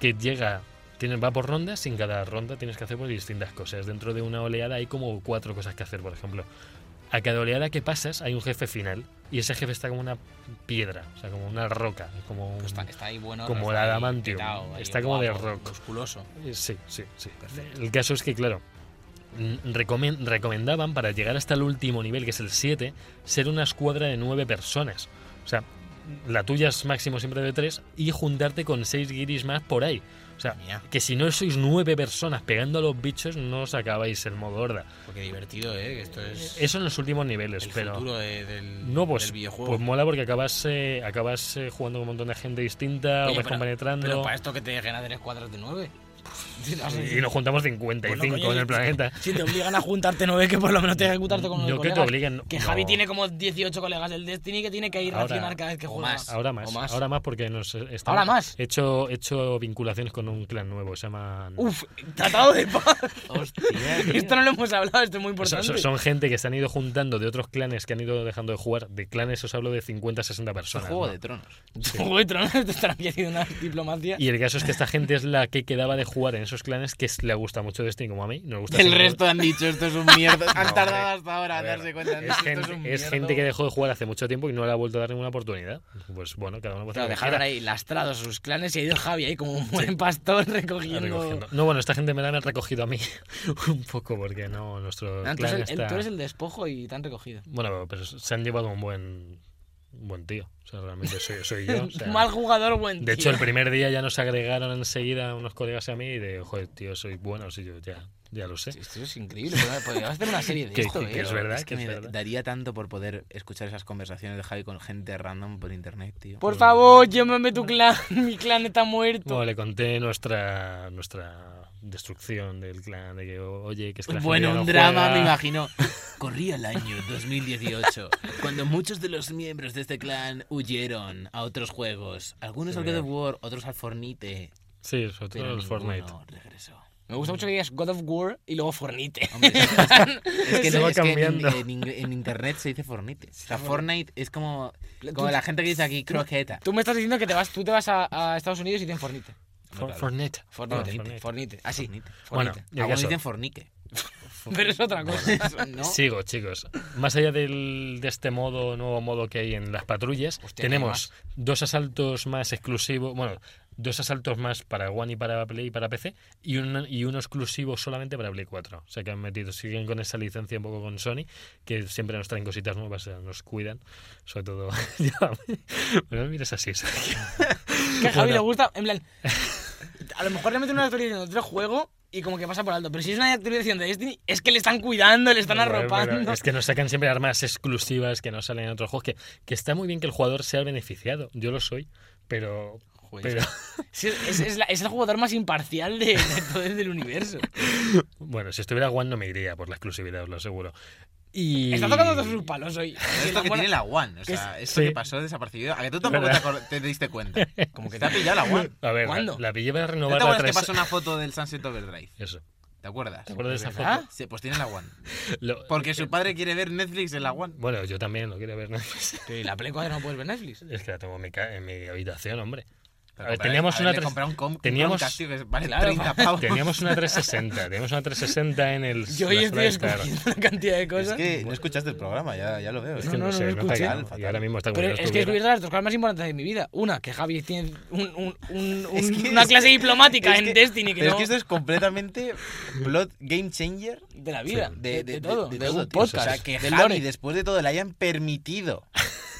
que llega, tiene, va por rondas y en cada ronda tienes que hacer pues, distintas cosas. Dentro de una oleada hay como cuatro cosas que hacer, por ejemplo. A cada oleada que pasas hay un jefe final y ese jefe está como una piedra, o sea, como una roca, como un- Pues está, está ahí bueno. como el adamantium. petao, ahí Está como de rock. Musculoso. Eh, Sí, sí, sí. Perfecto. El caso es que, claro, recomen- recomendaban para llegar hasta el último nivel, que es el 7, ser una escuadra de 9 personas. O sea, la tuya es máximo siempre de 3 y juntarte con 6 guiris más por ahí. O sea, Mía. que si no sois 9 personas pegando a los bichos, no os acabáis el modo horda. Porque divertido, ¿eh? Esto es Eso en los últimos niveles, el pero... futuro de- del, No, pues, del videojuego. pues mola porque acabas, eh, acabas eh, jugando con un montón de gente distinta, Oye, o vas pero- compenetrando... Pero para esto que te dejen a tres cuadras de nueve. Y nos juntamos 55 Bueno, coño, en el planeta. Si te obligan a juntarte nueve, que por lo menos te ejecutarte con unos No que te obliguen. Que no. Javi tiene como 18 colegas del Destiny que tiene que ir Ahora- racionar cada vez que juega. más. Ahora más, ahora más porque nos eh, estamos- ¿Ahora más? He hecho, he hecho vinculaciones con un clan nuevo, se llaman... Uf, tratado de paz. Hostia, Esto no lo hemos hablado, esto es muy importante. son- son gente que se han ido juntando de otros clanes que han ido dejando de jugar. De clanes os hablo de 50, 60 Es un personas. juego ¿no? de tronos. Juego de Tronos, te estarán haciendo una diplomacia. Y el caso es que esta gente es la que quedaba de jugar en esos clanes que le gusta mucho Destiny como a mí. Nos gusta El resto han dicho esto es un mierda. Han No, tardado hasta ahora A darse cuenta. Es esto gente, es un es gente que dejó de jugar hace mucho tiempo y no le ha vuelto a dar ninguna oportunidad. Pues bueno, cada uno puede Claro, dejaron ahí lastrados a sus clanes y ha ido Javi ahí como un buen pastor recogiendo. recogiendo. No, bueno, esta gente me la han recogido a mí un poco porque no, nuestro Ah, tú, clan eres el, el- está... tú eres el despojo y te han recogido. Bueno, pero se han llevado un buen, buen tío. O sea, realmente soy, soy yo. o sea, Mal jugador, buen de tío. hecho, el primer día ya nos agregaron enseguida unos colegas a mí y de, joder, tío, soy bueno, sí, yo ya. Ya lo sé. Esto es increíble. podría- Podríamos hacer una serie de Que- esto, que- ¿eh? es verdad, Es que que es me verdad. daría tanto por poder escuchar esas conversaciones de Javi con gente random por internet, tío. Por favor, llámame tu clan. Mi clan está muerto. Bueno, le conté nuestra nuestra destrucción del clan, de que, oye, que es que la Bueno, gente un no drama, juega. me imagino. Corría el año 2018, cuando muchos de los miembros de este clan huyeron a otros juegos. Algunos Sí, al God of. War, otros al Fornite. Sí, sobre todo ninguno Fortnite. regresó. Me gusta mucho que digas God of War y luego Fornite. Hombre, es que, Se no, va es que en, cambiando. en ing- en internet se dice Fornite. O sea, Fortnite es como, como la gente que dice aquí croqueta. Tú me estás diciendo que te vas, tú te vas a, a Estados Unidos y tienes Fornite. For- claro. Fortnite. Fornite. Ah, Fornite. Fortnite. Así. Bueno, Fornite. Algunos caso. dicen fornique. Pero es otra cosa. ¿no? Sigo, chicos. Más allá del, de este modo, nuevo modo que hay en las patrullas, Hostia, tenemos dos asaltos más exclusivos, bueno, dos asaltos más para One y para Play y para PC, y, un, y uno exclusivo solamente para Play 4. O sea que han metido, siguen con esa licencia un poco con Sony, que siempre nos traen cositas nuevas, nos cuidan, sobre todo... ya, no me mires así, que a Javi Bueno. le gusta, en plan. A lo mejor le mete una actualización de otro juego y como que pasa por alto. Pero si es una actualización de Destiny, es que le están cuidando, le están Bueno, arropando. bueno, es que nos sacan siempre armas exclusivas que no salen en otros juegos, que, que está muy bien que el jugador sea beneficiado, yo lo soy, pero... pero es, es la- es el jugador más imparcial de, de todo el del universo. Bueno, si estuviera One no me iría por la exclusividad, os lo aseguro. Y... Está tocando todos sus palos hoy. Esto que tiene la One, o sea, esto sí. que pasó desapercibido. A que tú tampoco te, diste cuenta. Como que te ha pillado la One. A ver, ¿Cuándo? la, la pillé para ¿No renovar te la acuerdas que 3... pasó una foto del Sunset Overdrive? Eso. ¿Te acuerdas? ¿Te acuerdas de esa ¿Verdad? foto? Sí, pues tiene la One. Lo- Porque su padre quiere ver Netflix en la One. Bueno, yo también lo quiero ver. ¿no? que la Play 4 no puedes ver Netflix. Es que la tengo en mi, en mi habitación, hombre. Pero teníamos una un un teníamos- Chromecast, tío, que vale Claro, 30 pavos. Teníamos una 360, teníamos una 360 en el... Yo hoy estoy de escogiendo una cantidad de Es cosas. que no escuchaste el programa, ya, ya lo veo. Es ¿eh? que No, no, no, sé, no escuché. Fatal, Y ahora mismo está como Pero es que estuviera. descubierto las dos cosas más importantes de mi vida. Una, que Javi tiene un- un- un- un- Es que una es- clase diplomática es en que- Destiny que Pero no... es que esto es completamente plot game changer de la vida, Sí. de, de todo, de, todo, un tío. podcast, O sea, que Javi, después de todo, le hayan permitido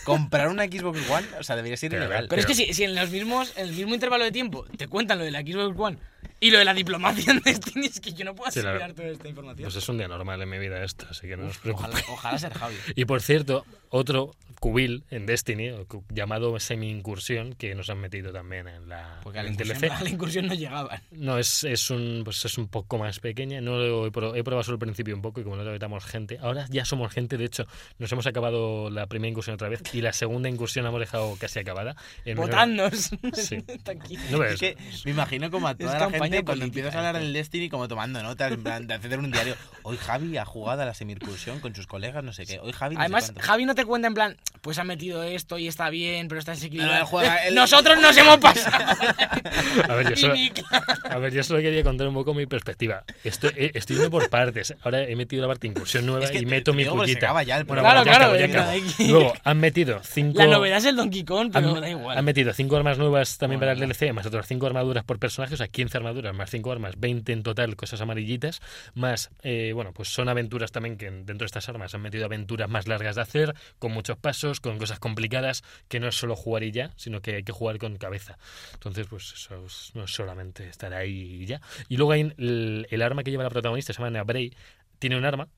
comprar una Xbox One, o sea, debería ser Pero, ilegal. Pero es que si, si en los mismos, en el mismo intervalo de tiempo te cuentan lo de la Xbox One y lo de la diplomacia en Destiny, es que yo no puedo Sí, la- asimilar toda esta información. Pues es un día normal en mi vida esto, así que no os preocupéis. ojalá, ojalá ser Javi. Y por cierto, otro cubil en Destiny, llamado semi-incursión, que nos han metido también en la Porque a la en incursión, DLC. a la incursión no llegaban. No, es, es un pues es un poco más pequeña. No lo he, he probado solo al principio un poco y como no tratamos gente. Ahora ya somos gente, de hecho, nos hemos acabado la primera incursión otra vez y la segunda incursión la hemos dejado casi acabada. Votadnos. Sí. No Es que me imagino como a toda Es la gente cuando política empiezas a hablar del Destiny como tomando notas, en plan de hacer un diario. Hoy Javi ha jugado a la semicursión con sus colegas, no sé qué. Hoy Javi no Además. Javi no te cuenta en plan, pues ha metido esto y está bien, pero está desequilibrado. Juega- él- Nosotros nos hemos pasado. A ver, yo solo, mi clan. a ver, yo solo quería contar un poco mi perspectiva. Estoy, eh, estoy yendo por partes. Ahora he metido la parte de incursión nueva Es que y te- meto te mi pullita. el Bueno, Claro, ya acabo, ya. Luego han metido cinco. La novedad es el Donkey Kong, pero han, da igual. han metido 5 armas nuevas también para el. DLC, más otras 5 armaduras por personaje, o sea, 15 armaduras más 5 armas, 20 en total, cosas amarillitas, más, eh, bueno, pues son aventuras también que dentro de estas armas han metido aventuras más largas de hacer, con muchos pasos, con cosas complicadas, que no es solo jugar y ya, sino que hay que jugar con cabeza. Entonces, pues eso es- no es solamente estar ahí y ya. Y luego hay el, el arma que lleva la protagonista, se llama Nabrey, tiene un arma,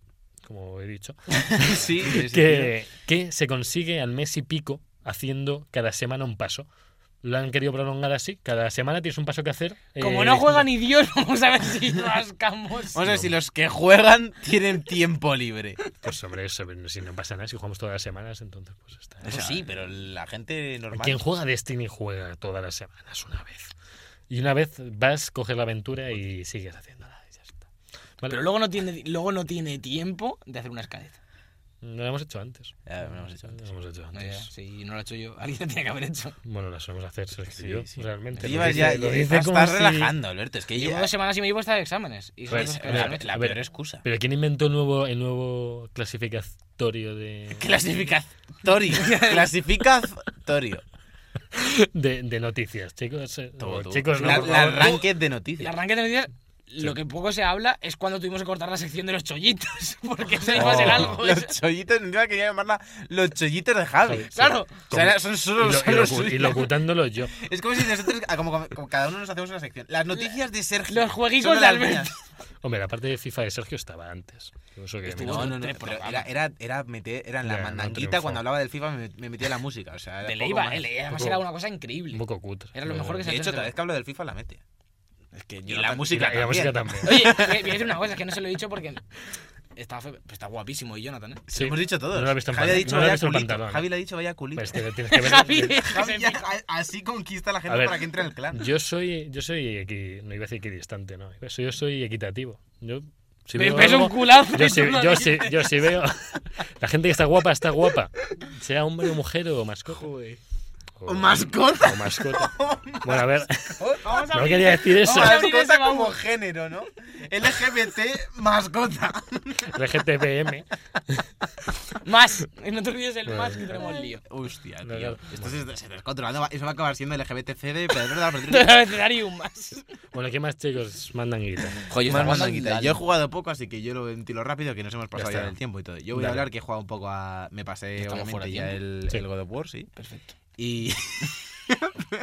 como he dicho, sí, que, que se consigue al mes y pico haciendo cada semana un paso. Lo han querido prolongar así. Cada semana tienes un paso que hacer. Como eh, no juega ni Dios, vamos a ver si rascamos. Vamos a ver si los que juegan tienen tiempo libre. Pues hombre, eso, si no pasa nada, si jugamos todas las semanas, entonces pues está. Eso sí, pero la gente normal. Quien juega Destiny juega todas las semanas, una vez. Y una vez vas, coges la aventura y sigues haciendo nada. Y ya está. Vale, Pero luego no tiene, luego no tiene tiempo de hacer una escaleta. Lo hemos hecho antes. Ya lo hemos hecho Lo antes. hemos hecho No, antes. ya, si no lo he hecho yo, alguien lo tiene que haber hecho. Bueno, las solemos hacer, se lo Sí, escribió, sí. realmente. Te Lo dice- ya, lo dice como estás si- relajando, Alberto. Es que Llevo ya- dos semanas y medio puesta de exámenes. Y Pues, exámenes. la a ver, peor excusa. Pero ¿quién inventó el nuevo, el nuevo clasificatorio de, Clasificatorio. Clasificatorio. de, de noticias, chicos? Eh, Todo chicos, no, la, la ranked de El noticias. arranque de noticias Lo que poco se habla es cuando tuvimos que cortar la sección de los chollitos. Porque eso iba a ser Oh. algo. Los chollitos, encima quería llamarla los chollitos de Javi. Sí. Claro. O sea, era- son solo, Y, lo- y locu- y locutándolo yo. Es como si nosotros, ah, como, cada uno nos hacemos una sección. Las noticias de Sergio. Los jueguicos son de Alberto. Hombre, la parte de FIFA de Sergio estaba antes. Eso que Estuvo- me- No, no, no, pero era, era, era, meter, era en la no mandanguita triunfó. cuando hablaba del FIFA me, me metía la música. O sea, era De poco Leiva, más. eh, además Poco- era una cosa increíble. un poco cutre. Era lo mejor que se De ha hecho, hecho cada vez que hablo del FIFA la mete. Es que Y la música y la música también. Oye, voy a decir una cosa, es que no se lo he dicho porque está, fe- está guapísimo y Jonathan, ¿eh? Sí. Lo hemos dicho todos. No lo ha visto en Javi ha pan- dicho no lo ha vaya visto en culito. pantalón. Javi le ha dicho vaya culito. Pues te- tienes que ver- Javi, Javi ya a- así conquista a la gente A ver, para que entre en el clan. Yo soy, yo soy equi- no iba a decir equidistante, no. Yo soy equitativo. Yo si veo algo- un culazo. yo tú no yo dices. sí, yo sí veo. La gente que está guapa está guapa. Sea hombre o mujer o mascota. O mascota. O mascota. Bueno, a ver, Vamos a no quería decir eso. Vamos a abrir Mascota como género, ¿no? LGBT mascota. LGTBM. Más. No te olvides el más que tenemos lío. Hostia, No, tío. Esto se, se está descontrolando. Eso va a acabar siendo LGBTCD, pero es verdad. Abecedario y un más. Bueno, ¿qué más chicos mandan guita? Joder, Más. Yo he jugado poco, así que yo lo ventilo rápido, que nos hemos pasado está. ya del tiempo y todo. Yo voy a hablar que he jugado un poco a... Me pasé, Estamos obviamente, ya el, Sí. el God of War, sí. Perfecto. Y,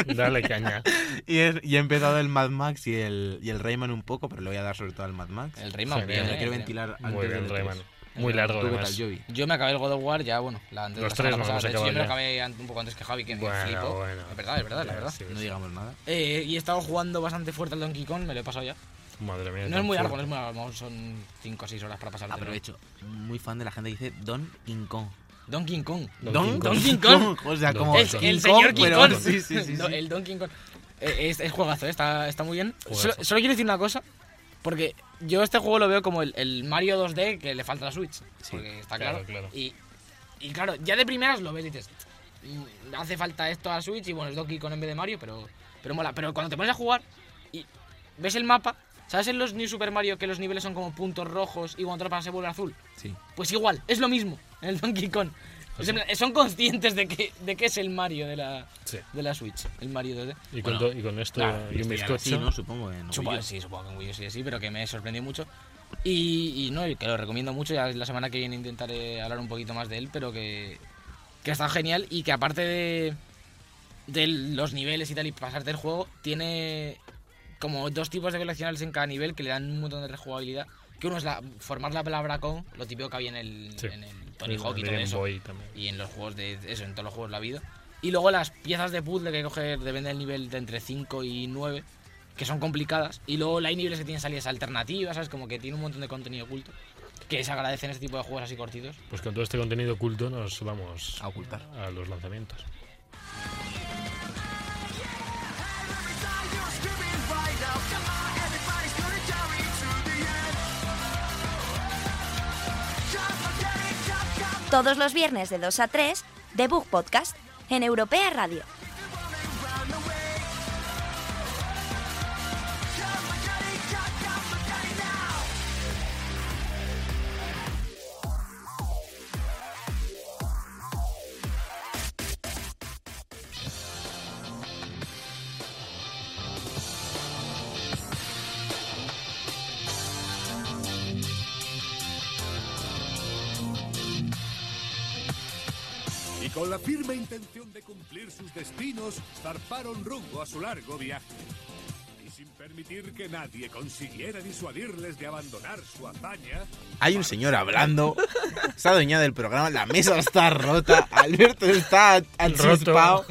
Dale caña. y, he, y he empezado el Mad Max y el, y el Rayman un poco, pero le voy a dar sobre todo al Mad Max. El Rayman bien, Lo eh, quiero bien. ventilar antes Muy bien, del Rayman. E3. Muy largo, ¿Tú qué tal, además. Jovi? Yo me acabé el God of War ya, bueno, la antes de Los la tres nos hemos hecho, yo me lo acabé un poco antes que Javi, que me Bueno, flipó. bueno. Es verdad, es verdad, la verdad. Sí, No digamos nada. Eh, y he estado jugando bastante fuerte al Donkey Kong, me lo he pasado ya. Madre mía. No es muy largo, fuerte. no es muy largo, son 5 o 6 horas para pasar. Aprovecho. Muy fan de la gente que dice Don King Kong. Donkey Kong. Don Don King Donkey Kong. O sea, Don como King Es Kong. el señor King pero- Kong. Sí, sí, sí. No, sí. El Donkey Kong. Eh, Es, es juegazo, eh, está, está muy bien. Solo, solo quiero decir una cosa, porque yo este juego lo veo como el, el Mario 2D que le falta a la Switch. Porque está claro, claro. claro. Y, y claro, ya de primeras lo ves y dices, "Mm, hace falta esto a la Switch y bueno, es Donkey Kong en vez de Mario, pero, pero mola. Pero cuando te pones a jugar y ves el mapa, ¿sabes en los New Super Mario que los niveles son como puntos rojos y cuando te lo pasas se vuelve azul? Sí. Pues igual, es lo mismo el Donkey Kong. Son conscientes de que, de que es el Mario de la, Sí. de la Switch, el Mario 2D. Y con, Bueno, y con esto Claro, y un bizcocho. sí, ¿no? Supongo. En sí, supongo que en Wii U sí, sí, pero que me sorprendió mucho. Y, y no, y que lo recomiendo mucho. Ya la semana que viene intentaré hablar un poquito más de él, pero que, que está genial y que aparte de, de los niveles y tal y pasarte el juego, tiene como dos tipos de coleccionables en cada nivel que le dan un montón de rejugabilidad. Que uno es la, formar la palabra con, lo típico que había en el, Sí. en el Tony Hawk y todo Game eso Boy también. y en los juegos de eso, en todos los juegos de la vida. Y luego las piezas de puzzle que hay que coger depende del nivel de entre 5 y 9, que son complicadas. Y luego hay niveles que tienen salidas alternativas, ¿sabes? Como que tiene un montón de contenido oculto. Que se agradecen este tipo de juegos así cortitos. Pues con todo este contenido oculto nos vamos A ocultar. a los lanzamientos. Todos los viernes de 2 a 3, The Book Podcast, en Europea Radio. Con la firme intención de cumplir sus destinos, zarparon rumbo a su largo viaje. Sin permitir que nadie consiguiera disuadirles de abandonar su hazaña, Hay un señor hablando, se ha adueñado del programa, la mesa está rota, Alberto está achispado,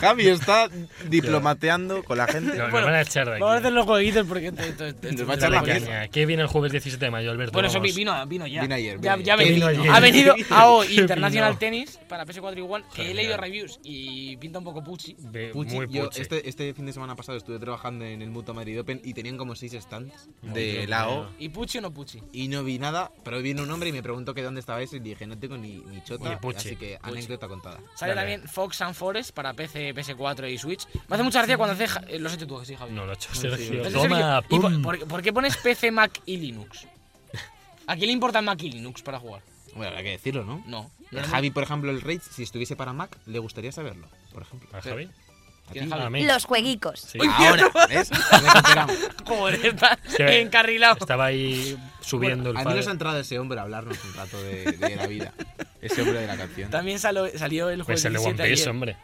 Javi está diplomateando con la gente. No, nos van a echar de aquí. Vamos a hacer los jueguitos porque... esto- esto- Nos va a echar la caña. ¿Qué viene el jueves 17 de mayo, Alberto? Bueno, eso Vamos. vino, vino ya. Vino ayer, Ya, vino ya ha ayer. venido, ¿Qué vino ha venido AO ¿Qué International vino? Tennis para PS4 y One, que he leído reviews y pinta un poco puchi. Ve- Puchi, muy yo este, este fin de semana pasado estuve trabajando en el Madrid Open y tenían como seis stands Muy de bien, la O bueno. ¿Y puchi o no puchi? y no vi nada, pero vino un hombre y me preguntó que dónde estaba eso y dije no tengo ni, ni chota, Ni puchi. así que anécdota contada. Sale Dale. también Fox and Forest para PC, PS4 y Switch. Me hace mucha gracia cuando hace. ja- eh, Lo has hecho tú, sí, Javi. No, lo ha hecho sí, Sergio. lo ¿Lo has hecho Toma, pum. por- por qué pones PC, Mac y Linux? ¿A quién le importa Mac y Linux para jugar? Bueno, habrá que decirlo, ¿no? No. El Javi, por ejemplo, el Rage, si estuviese para Mac, le gustaría saberlo, por ejemplo. ¿A Javi? Los jueguicos. Sí. Ahora, ¿ves? Está que- encarrilado. Estaba ahí subiendo Bueno, a el mí padre. nos ha entrado ese hombre a hablarnos un rato de, de la vida. Ese hombre de la canción. También salió, salió el juego Pues el de One Piece, hombre.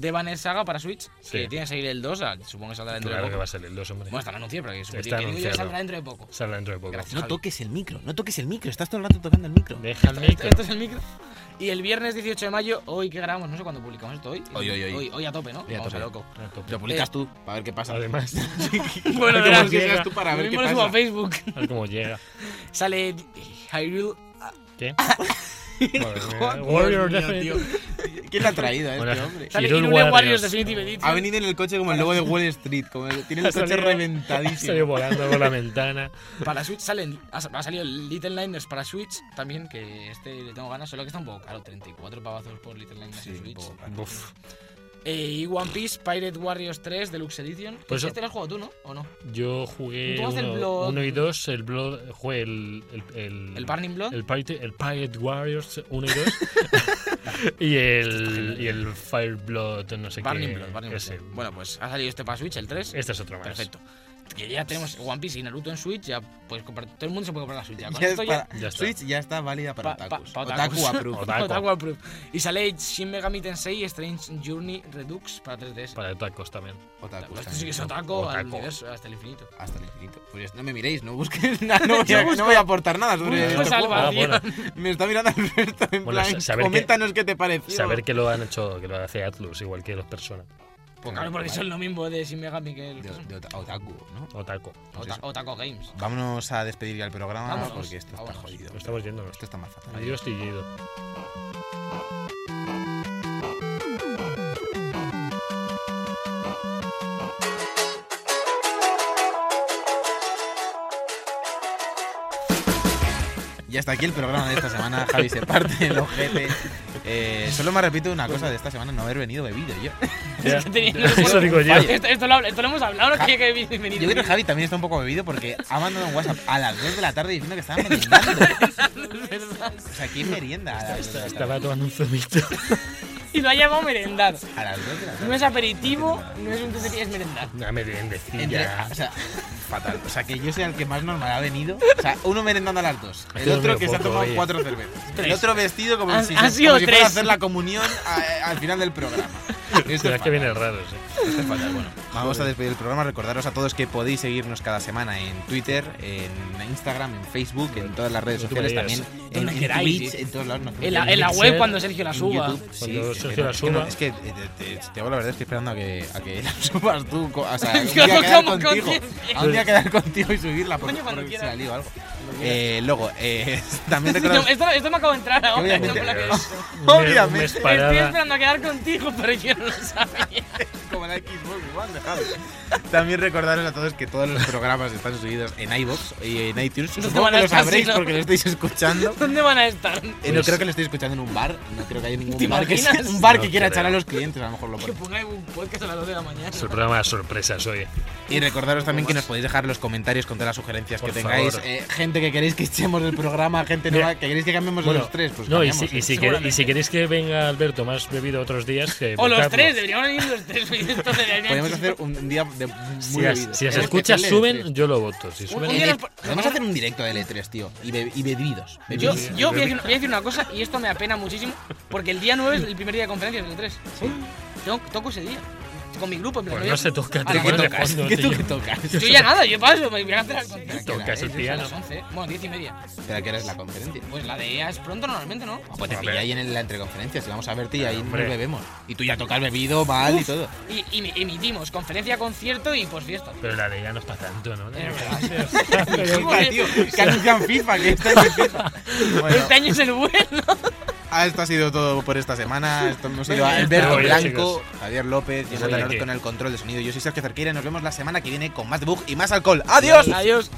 De Banner Saga para Switch, Sí. que tiene que salir el 2, ah, supongo que saldrá dentro Claro de que poco. va a ser el 2, hombre. Bueno, está anunciado, pero que, supongo Está que que saldrá dentro de poco. Saldrá dentro de poco. Gracias. No Javi. toques el micro, no toques el micro. Estás todo el rato tocando el micro. Deja el micro. esto es el micro. Y el viernes 18 de mayo, hoy que grabamos, no sé cuándo publicamos esto, hoy. Hoy, hoy, hoy. Hoy, a tope, ¿no? Hoy a Vamos tope. a loco. A tope. Lo publicas tú, para ver qué pasa. Además, Bueno, ¿Cómo verás, llega? llegas tú para lo ver qué mismo lo subo a pasa. Facebook. a ver cómo llega. Sale Hyrule. ¿Qué? Joder, Warrior Definitive. tío. ¿Quién le ha traído a este Bueno, hombre? Sale Hyrule Warriors Warriors. Definitive Edition. Ha venido en el coche como el logo de Wall Street. Como el- tiene el Ha coche salido- Ha reventadísimo. salido volando por la ventana. Para Switch salen, ha, ha salido el Little Liners para Switch también, que este le tengo ganas, solo que está un poco caro, 34 pavazos por Little Liners Sí, un Switch. poco caro. Uf. Eh, y One Piece Pirate Warriors 3 Deluxe Edition. Pues este lo has jugado tú, ¿no? ¿O no? Yo jugué Tú haces el uno, Blood. uno y dos. El Blood, jugué el. El, el, ¿El Burning Blood? El Pirate, el Pirate Warriors 1 y 2. y el. Y el Fire Blood, no sé Burning qué. Blood, Burning. Blood. Bueno, pues ha salido este para Switch, el 3. Este es otro más. Perfecto. Que ya tenemos One Piece y Naruto en Switch, ya puedes comprar. Todo el mundo se puede comprar la Switch. Ya, Ya esto es ya. para- ya está. Switch ya está válida para pa- otakus. pa- pa Otaku otakus. approved. Otaku. Otaku approved. Y sale Shin Megami Tensei Strange Journey Redux para 3DS. Para tacos también. Otaku. Está esto sí que es bien. otaku, al Otaku. universo, hasta el infinito. Hasta el infinito. Pues no me miréis, no busquéis nada. No voy a, no voy a aportar nada sobre juego. Ah, bueno, Me está mirando Alberto en Bueno, plan, saber que- coméntanos qué te pareció. saber que lo han hecho, que lo hace Atlus, igual que los Persona. Pues claro, porque son lo mismo de Shin Megami que el De, de ota- otaku, ¿no? Otaku. Pues Ota- Games. Vámonos a despedir ya el programa Vámonos, porque esto está vámonos. jodido. Lo estamos yéndonos. Esto está más fatal. Adiós, Tillido. Y hasta aquí el programa de esta semana. Javi se parte el ojete. Eh, solo me repito una cosa de esta semana, no haber venido bebido yo. Tenía- Eso digo yo. Esto, esto lo, esto lo hemos hablado, ¿no? Que, venido. Yo creo que Javi también está un poco bebido porque ha mandado un WhatsApp a las 2 de la tarde diciendo que estaba merendando. O sea, ¿quién merienda a las 2 de la tarde? Estaba tomando un zumito. Y lo ha llamado merendar. A las 2 de la tarde. No es aperitivo, no es un tontería, es merendar. Una Entre- merendecilla. o sea, fatal. O sea, que yo sea el que más normal ha venido. O sea, uno merendando a las 2. Es El otro que se ha poco, tomado oye. cuatro cervezas. El Tres. otro vestido como Han- si, han sido como si fuera a tres. hacer la comunión a- al final del programa. Esto Pero es es que viene raro, sí. Esto es fatal. Bueno, vamos a despedir el programa. Recordaros a todos que podéis seguirnos cada semana en Twitter, en Instagram, en Facebook, en todas las redes Donde sociales también. En, Donde en queráis, Twitch, sí. en todos lados. no, En la, en web cuando Sergio la en suba. YouTube. Sí, Sergio la es que no, suba. es que te, te- digo la verdad, estoy esperando a que, a que la subas tú. O sea, un ¿Cómo- día quedar cómo contigo. A un día quedar contigo y subirla porque, Coño, cuando porque se quieras. la lío algo. Eh, luego, eh, también esto, esto me acabo de entrar ahora. obviamente- no me Estoy esperando a quedar contigo, pero yo no lo sabía. Como la Xbox One, dejad. También recordaros a todos que todos los programas están subidos en iVoox y en iTunes. ¿Dónde Supongo van que a lo estar, sabréis si no? porque lo estáis escuchando. ¿Dónde van a estar? Eh, no creo que lo estéis escuchando en un bar. No creo que haya ningún ¿Te bar que, un bar No que quiera creo. echar a los clientes. A lo mejor lo Que pone. ponga un podcast a las 2 de la mañana. Es el programa de sorpresas hoy. Y recordaros también que nos podéis dejar los comentarios con todas las sugerencias Por que tengáis. favor. Eh, gente que queréis que echemos del programa, gente nueva que queréis que cambiemos de Bueno, los tres. Pues no, y si, y, si que- y si queréis que venga Alberto más bebido otros días, que O los tres, deberíamos venir los tres. Podemos hacer un día de muy Si las, bebido. si las escuchas de suben, yo lo voto. Si Un suben, Eh, Podemos hacer un directo de L3, tío. Y, be- y bebidos. Yo, yo voy, a decir, voy a decir una cosa y esto me apena muchísimo porque el día 9 es el primer día de conferencias del 3. Tengo, toco ese día. Con mi grupo. pues no se toca. Te ¿Qué tocas? fondo, ¿Qué tú qué tocas? Yo ya nada, yo paso, me voy a hacer al concierto. Tocas el ¿Qué A piano. las 11, bueno, 10 y media. ¿Pero qué hora es la conferencia? Pues la de EA es pronto normalmente, ¿no? Ah, pues te ahí en la entreconferencia, si vamos a verte y ahí nos bebemos. Y tú ya tocas bebido mal y todo. Y, y mi- emitimos conferencia, concierto y posfiesta. Pero la de ella no es para tanto, ¿no? Es verdad. FIFA, que anuncian FIFA, que está en FIFA. Bueno, Este año es el bueno. Ah, esto ha sido todo por esta semana. Esto hemos ido a Venga, Alberto Blanco, chicos. Javier López, Jonathan aquí. Orozco con el control de sonido. Yo soy Sergio Cerqueira y nos vemos la semana que viene con más debug y más alcohol. ¡Adiós! Adiós.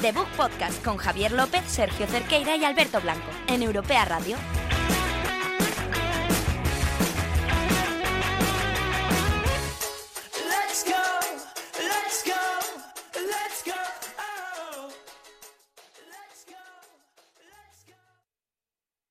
The Book Podcast con Javier López, Sergio Cerqueira y Alberto Blanco en Europea Radio.